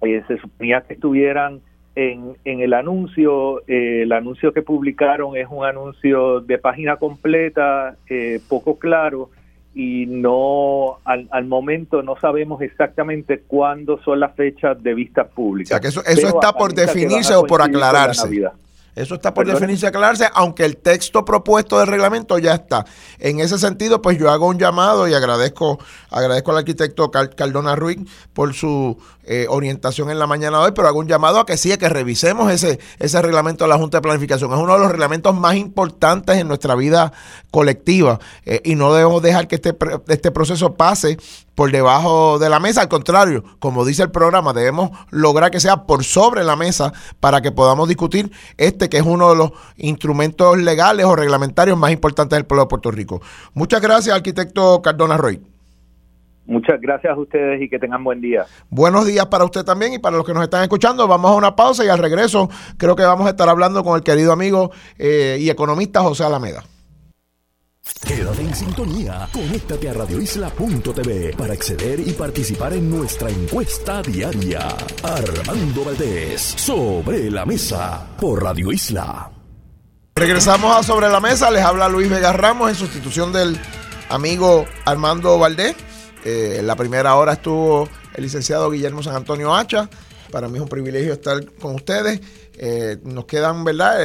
eh, se suponía que estuvieran en, en el anuncio, eh, el anuncio que publicaron es un anuncio de página completa, eh, poco claro, y no al, al, momento no sabemos exactamente cuándo son las fechas de vistas públicas. O sea, que eso, eso está por definirse o por aclararse. Eso está por definirse aclararse, aunque el texto propuesto del reglamento ya está. En ese sentido, pues yo hago un llamado y agradezco, agradezco al arquitecto Cardona Ruiz por su eh, orientación en la mañana de hoy, pero hago un llamado a que sí, a que revisemos ese, ese reglamento de la Junta de Planificación. Es uno de los reglamentos más importantes en nuestra vida colectiva eh, y no debemos dejar que este, este proceso pase por debajo de la mesa. Al contrario, como dice el programa, debemos lograr que sea por sobre la mesa para que podamos discutir este que es uno de los instrumentos legales o reglamentarios más importantes del pueblo de Puerto Rico. Muchas gracias, arquitecto Cardona Roy. Muchas gracias a ustedes y que tengan buen día. Buenos días para usted también y para los que nos están escuchando. Vamos a una pausa y al regreso creo que vamos a estar hablando con el querido amigo eh, y economista José Alameda. Quédate en sintonía. Conéctate a radioisla.tv para acceder y participar en nuestra encuesta diaria. Armando Valdés, sobre la mesa, por Radio Isla. Regresamos a Sobre la Mesa. Les habla Luis Vega Ramos en sustitución del amigo Armando Valdés. Eh, en la primera hora estuvo el licenciado Guillermo San Antonio Hacha. Para mí es un privilegio estar con ustedes. Eh, nos quedan, ¿verdad?,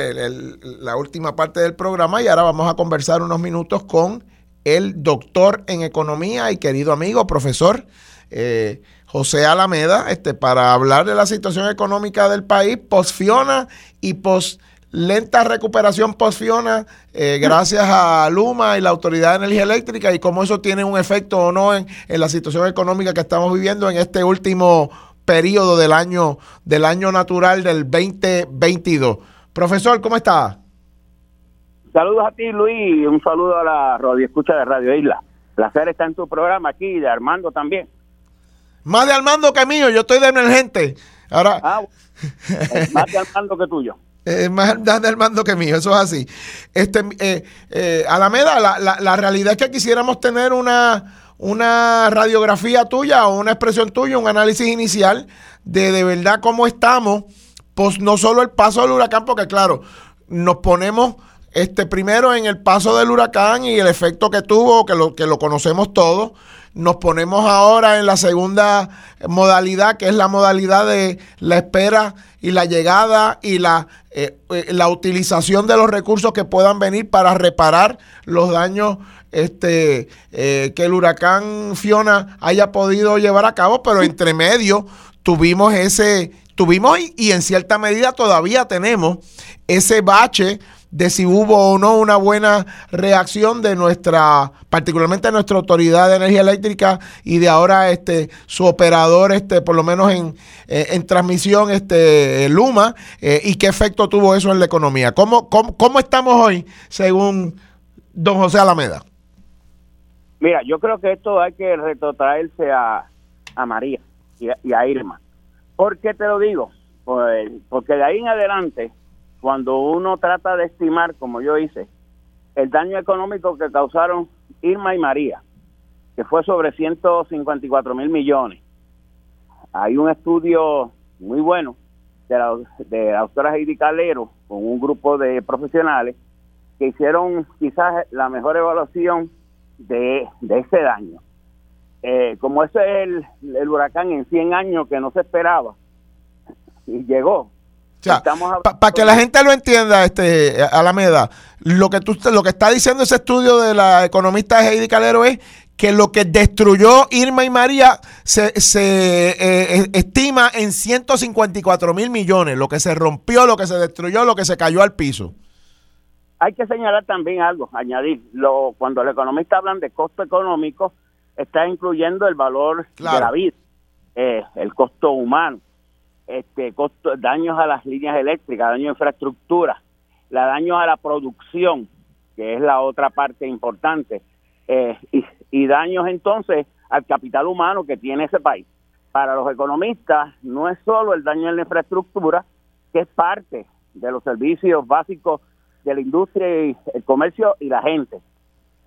la última parte del programa y ahora vamos a conversar unos minutos con el doctor en economía y querido amigo, profesor eh, José Alameda, este, para hablar de la situación económica del país, post-Fiona y post lenta recuperación post-Fiona, eh, gracias a Luma y la Autoridad de Energía Eléctrica y cómo eso tiene un efecto o no en, en la situación económica que estamos viviendo en este último periodo del año, del año natural del 2022. Profesor, ¿cómo está? Saludos a ti, Luis, un saludo a la radio escucha de Radio Isla. Placer estar en tu programa aquí, de Armando también. Más de Armando que mío, yo estoy de emergente. Ahora, ah, más de Armando que tuyo. Es más de Armando que mío, eso es así. Este, eh, eh, Alameda, la, la, la realidad es que quisiéramos tener una una radiografía tuya o una expresión tuya, un análisis inicial de de verdad cómo estamos, pues no solo el paso del huracán, porque claro, nos ponemos este primero en el paso del huracán y el efecto que tuvo, que lo, que lo conocemos todos. Nos ponemos ahora en la segunda modalidad, que es la modalidad de la espera y la llegada y la, eh, eh, la utilización de los recursos que puedan venir para reparar los daños este, eh, que el huracán Fiona haya podido llevar a cabo, pero entre medio tuvimos ese, tuvimos y, en cierta medida todavía tenemos ese bache de si hubo o no una buena reacción de nuestra, particularmente de nuestra autoridad de energía eléctrica y de ahora este su operador, este, por lo menos en, eh, en transmisión, este Luma, eh, y qué efecto tuvo eso en la economía. ¿Cómo, cómo, cómo estamos hoy, según don José Alameda? Mira, yo creo que esto hay que retrotraerse a, a María y a, Irma. ¿Por qué te lo digo? Pues, porque de ahí en adelante, cuando uno trata de estimar, como yo hice, el daño económico que causaron Irma y María, que fue sobre 154 mil millones, hay un estudio muy bueno de la, de la doctora Heidi Calero con un grupo de profesionales que hicieron quizás la mejor evaluación de, ese daño. Eh, como ese es el, huracán en 100 años que no se esperaba y llegó. para que la gente lo entienda, este Alameda, lo que tú, lo que está diciendo ese estudio de la economista Heidi Calero es que lo que destruyó Irma y María se, se eh, estima en 154 mil millones, lo que se rompió, lo que se destruyó, lo que se cayó al piso hay que señalar también algo, añadir, lo, cuando los economistas hablan de costo económico, está incluyendo el valor de la vida, eh, el costo humano, este costo, daños a las líneas eléctricas, daños a infraestructura, la daños a la producción, que es la otra parte importante, eh, y, y daños entonces al capital humano que tiene ese país. Para los economistas no es solo el daño en la infraestructura, que es parte de los servicios básicos de la industria y el comercio y la gente.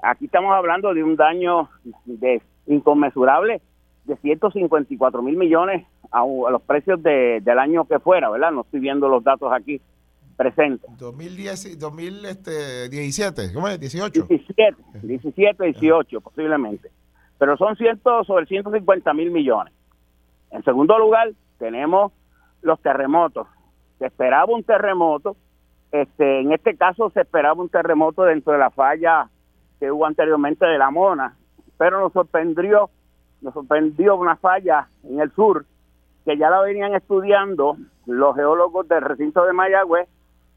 Aquí estamos hablando de un daño de inconmensurable de 154 mil millones a, los precios de, del año que fuera, ¿verdad? No estoy viendo los datos aquí presentes. 2010, 2017, ¿cómo es? 18. 17, 17, 18 posiblemente. Pero son ciento, sobre 150 mil millones. En segundo lugar, tenemos los terremotos. Se esperaba un terremoto Este, en este caso se esperaba un terremoto dentro de la falla que hubo anteriormente de la Mona, pero nos sorprendió, nos sorprendió una falla en el sur que ya la venían estudiando los geólogos del recinto de Mayagüez,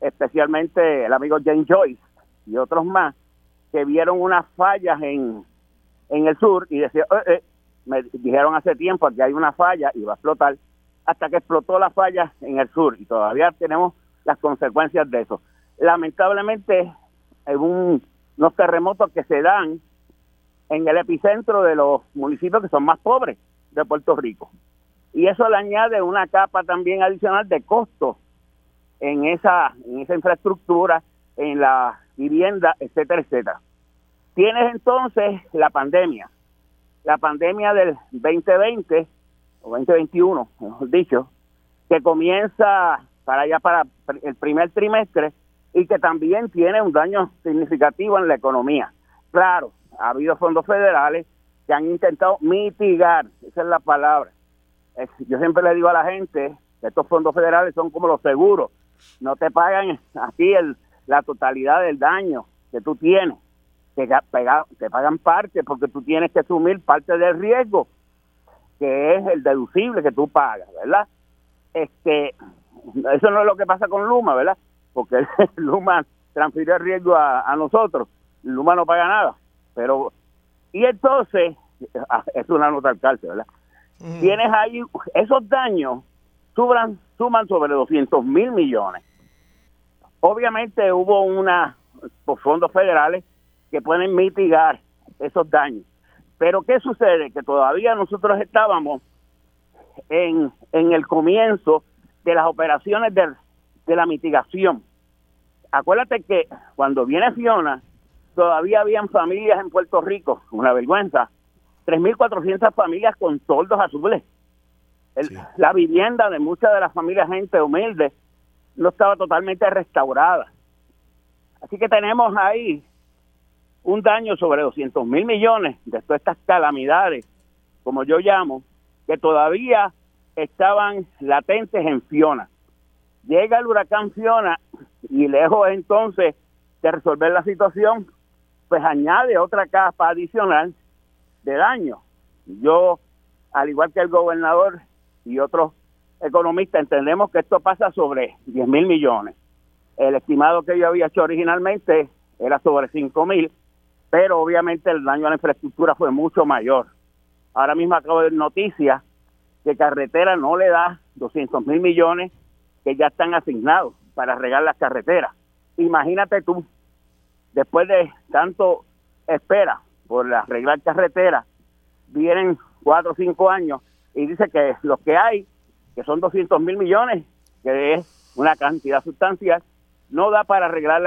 especialmente el amigo James Joyce y otros más, que vieron unas fallas en, en el sur y decían, eh, eh", me dijeron hace tiempo que hay una falla y va a explotar, hasta que explotó la falla en el sur y todavía tenemos las consecuencias de eso. Lamentablemente, hay un, unos terremotos que se dan en el epicentro de los municipios que son más pobres de Puerto Rico. Y eso le añade una capa también adicional de costo en esa, en esa infraestructura, en la vivienda, etcétera, etcétera. Tienes entonces la pandemia, la pandemia del 2020 o 2021, mejor dicho, que comienza para allá para el primer trimestre y que también tiene un daño significativo en la economía. Claro, ha habido fondos federales que han intentado mitigar, esa es la palabra. Yo siempre le digo a la gente que estos fondos federales son como los seguros, no te pagan aquí el, la totalidad del daño que tú tienes, te, te pagan parte porque tú tienes que asumir parte del riesgo, que es el deducible que tú pagas, ¿verdad? Este, eso no es lo que pasa con Luma, ¿verdad? Porque Luma transfiere el riesgo a, nosotros, Luma no paga nada, pero y entonces ah, es una nota al cárcel, ¿verdad? Tienes ahí esos daños suman, suman sobre 200 mil millones. Obviamente hubo una por fondos federales que pueden mitigar esos daños. Pero ¿qué sucede? Que todavía nosotros estábamos en, en el comienzo de las operaciones de, de la mitigación. Acuérdate que cuando viene Fiona, todavía habían familias en Puerto Rico, una vergüenza, 3.400 familias con toldos azules. La vivienda de muchas de las familias gente humilde no estaba totalmente restaurada. Así que tenemos ahí un daño sobre 200 mil millones de todas estas calamidades, como yo llamo, que todavía estaban latentes en Fiona. Llega el huracán Fiona y lejos entonces de resolver la situación, pues añade otra capa adicional de daño. Yo, al igual que el gobernador y otros economistas, entendemos que esto pasa sobre 10 mil millones. El estimado que yo había hecho originalmente era sobre 5 mil, pero obviamente el daño a la infraestructura fue mucho mayor. Ahora mismo acabo de ver noticias que carretera no le da 200 mil millones que ya están asignados para regar las carreteras. Imagínate tú, después de tanto espera por arreglar carreteras, vienen cuatro o cinco años y dice que lo que hay, que son 200 mil millones, que es una cantidad sustancial, no da para arreglar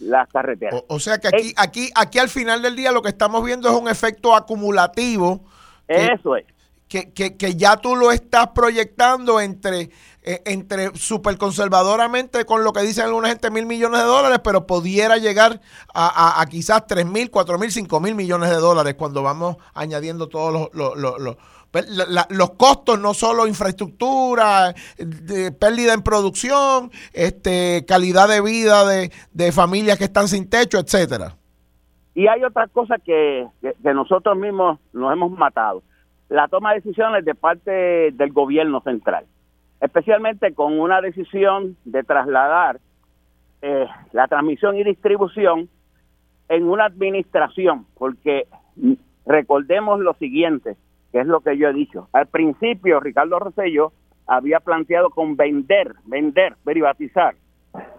las carreteras. O, sea que aquí, aquí, aquí al final del día lo que estamos viendo es un efecto acumulativo. eso es que, que, que, ya tú lo estás proyectando entre, eh, entre súper conservadoramente con lo que dicen alguna gente mil millones de dólares, pero pudiera llegar a, a, quizás tres mil, cuatro mil, cinco mil millones de dólares cuando vamos añadiendo todos los, los, los, pues, los costos, no solo infraestructura, pérdida en producción, este, calidad de vida de, de familias que están sin techo, etcétera. Y hay otras cosas que, que nosotros mismos nos hemos matado la toma de decisiones de parte del gobierno central, especialmente con una decisión de trasladar eh, la transmisión y distribución en una administración, porque recordemos lo siguiente, que es lo que yo he dicho. Al principio, Ricardo Rosselló había planteado con vender, vender, privatizar,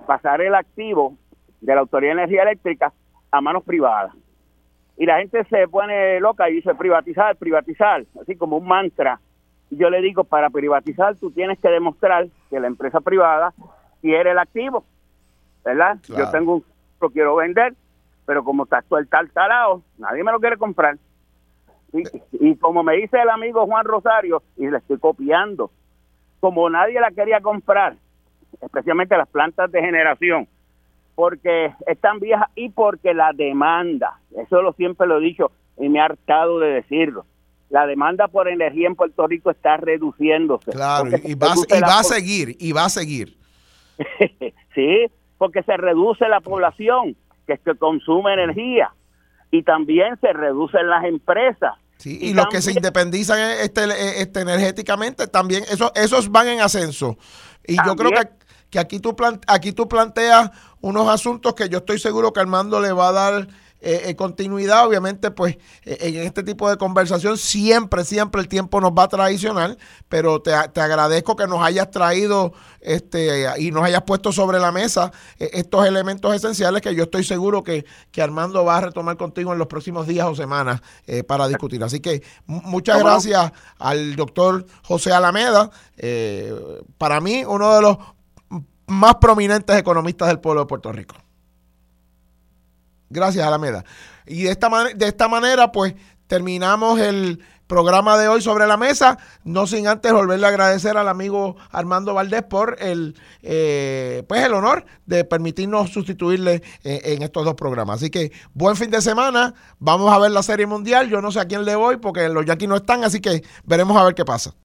pasar el activo de la Autoridad de Energía Eléctrica a manos privadas y la gente se pone loca y dice privatizar, privatizar, así como un mantra. Y yo le digo, para privatizar tú tienes que demostrar que la empresa privada quiere el activo, ¿verdad? Yo tengo un, lo quiero vender, pero como está el tal talado, nadie me lo quiere comprar. Y, y como me dice el amigo Juan Rosario, y le estoy copiando, como nadie la quería comprar, especialmente las plantas de generación, porque están viejas y porque la demanda, eso lo siempre lo he dicho y me he hartado de decirlo, la demanda por energía en Puerto Rico está reduciéndose. Claro, y, va, a seguir, y va a seguir. sí, porque se reduce la población que, que consume energía y también se reducen las empresas. y, los que se independizan este, este, energéticamente también, eso, esos van en ascenso. Y yo creo que, que aquí, tú aquí tú planteas unos asuntos que yo estoy seguro que Armando le va a dar eh, eh, continuidad. Obviamente, pues eh, en este tipo de conversación siempre, siempre el tiempo nos va a traicionar, pero te, agradezco que nos hayas traído este y nos hayas puesto sobre la mesa estos elementos esenciales que yo estoy seguro que, que, Armando va a retomar contigo en los próximos días o semanas para discutir. Así que muchas gracias al doctor José Alameda. para mí, uno de los más prominentes economistas del pueblo de Puerto Rico. Gracias, Alameda. Y de esta, de esta manera, pues terminamos el programa de hoy sobre la mesa, no sin antes volverle a agradecer al amigo Armando Valdés por el eh, pues el honor de permitirnos sustituirle eh, en estos dos programas. Así que buen fin de semana, vamos a ver la serie mundial, yo no sé a quién le voy porque los Yankees no están, así que veremos a ver qué pasa.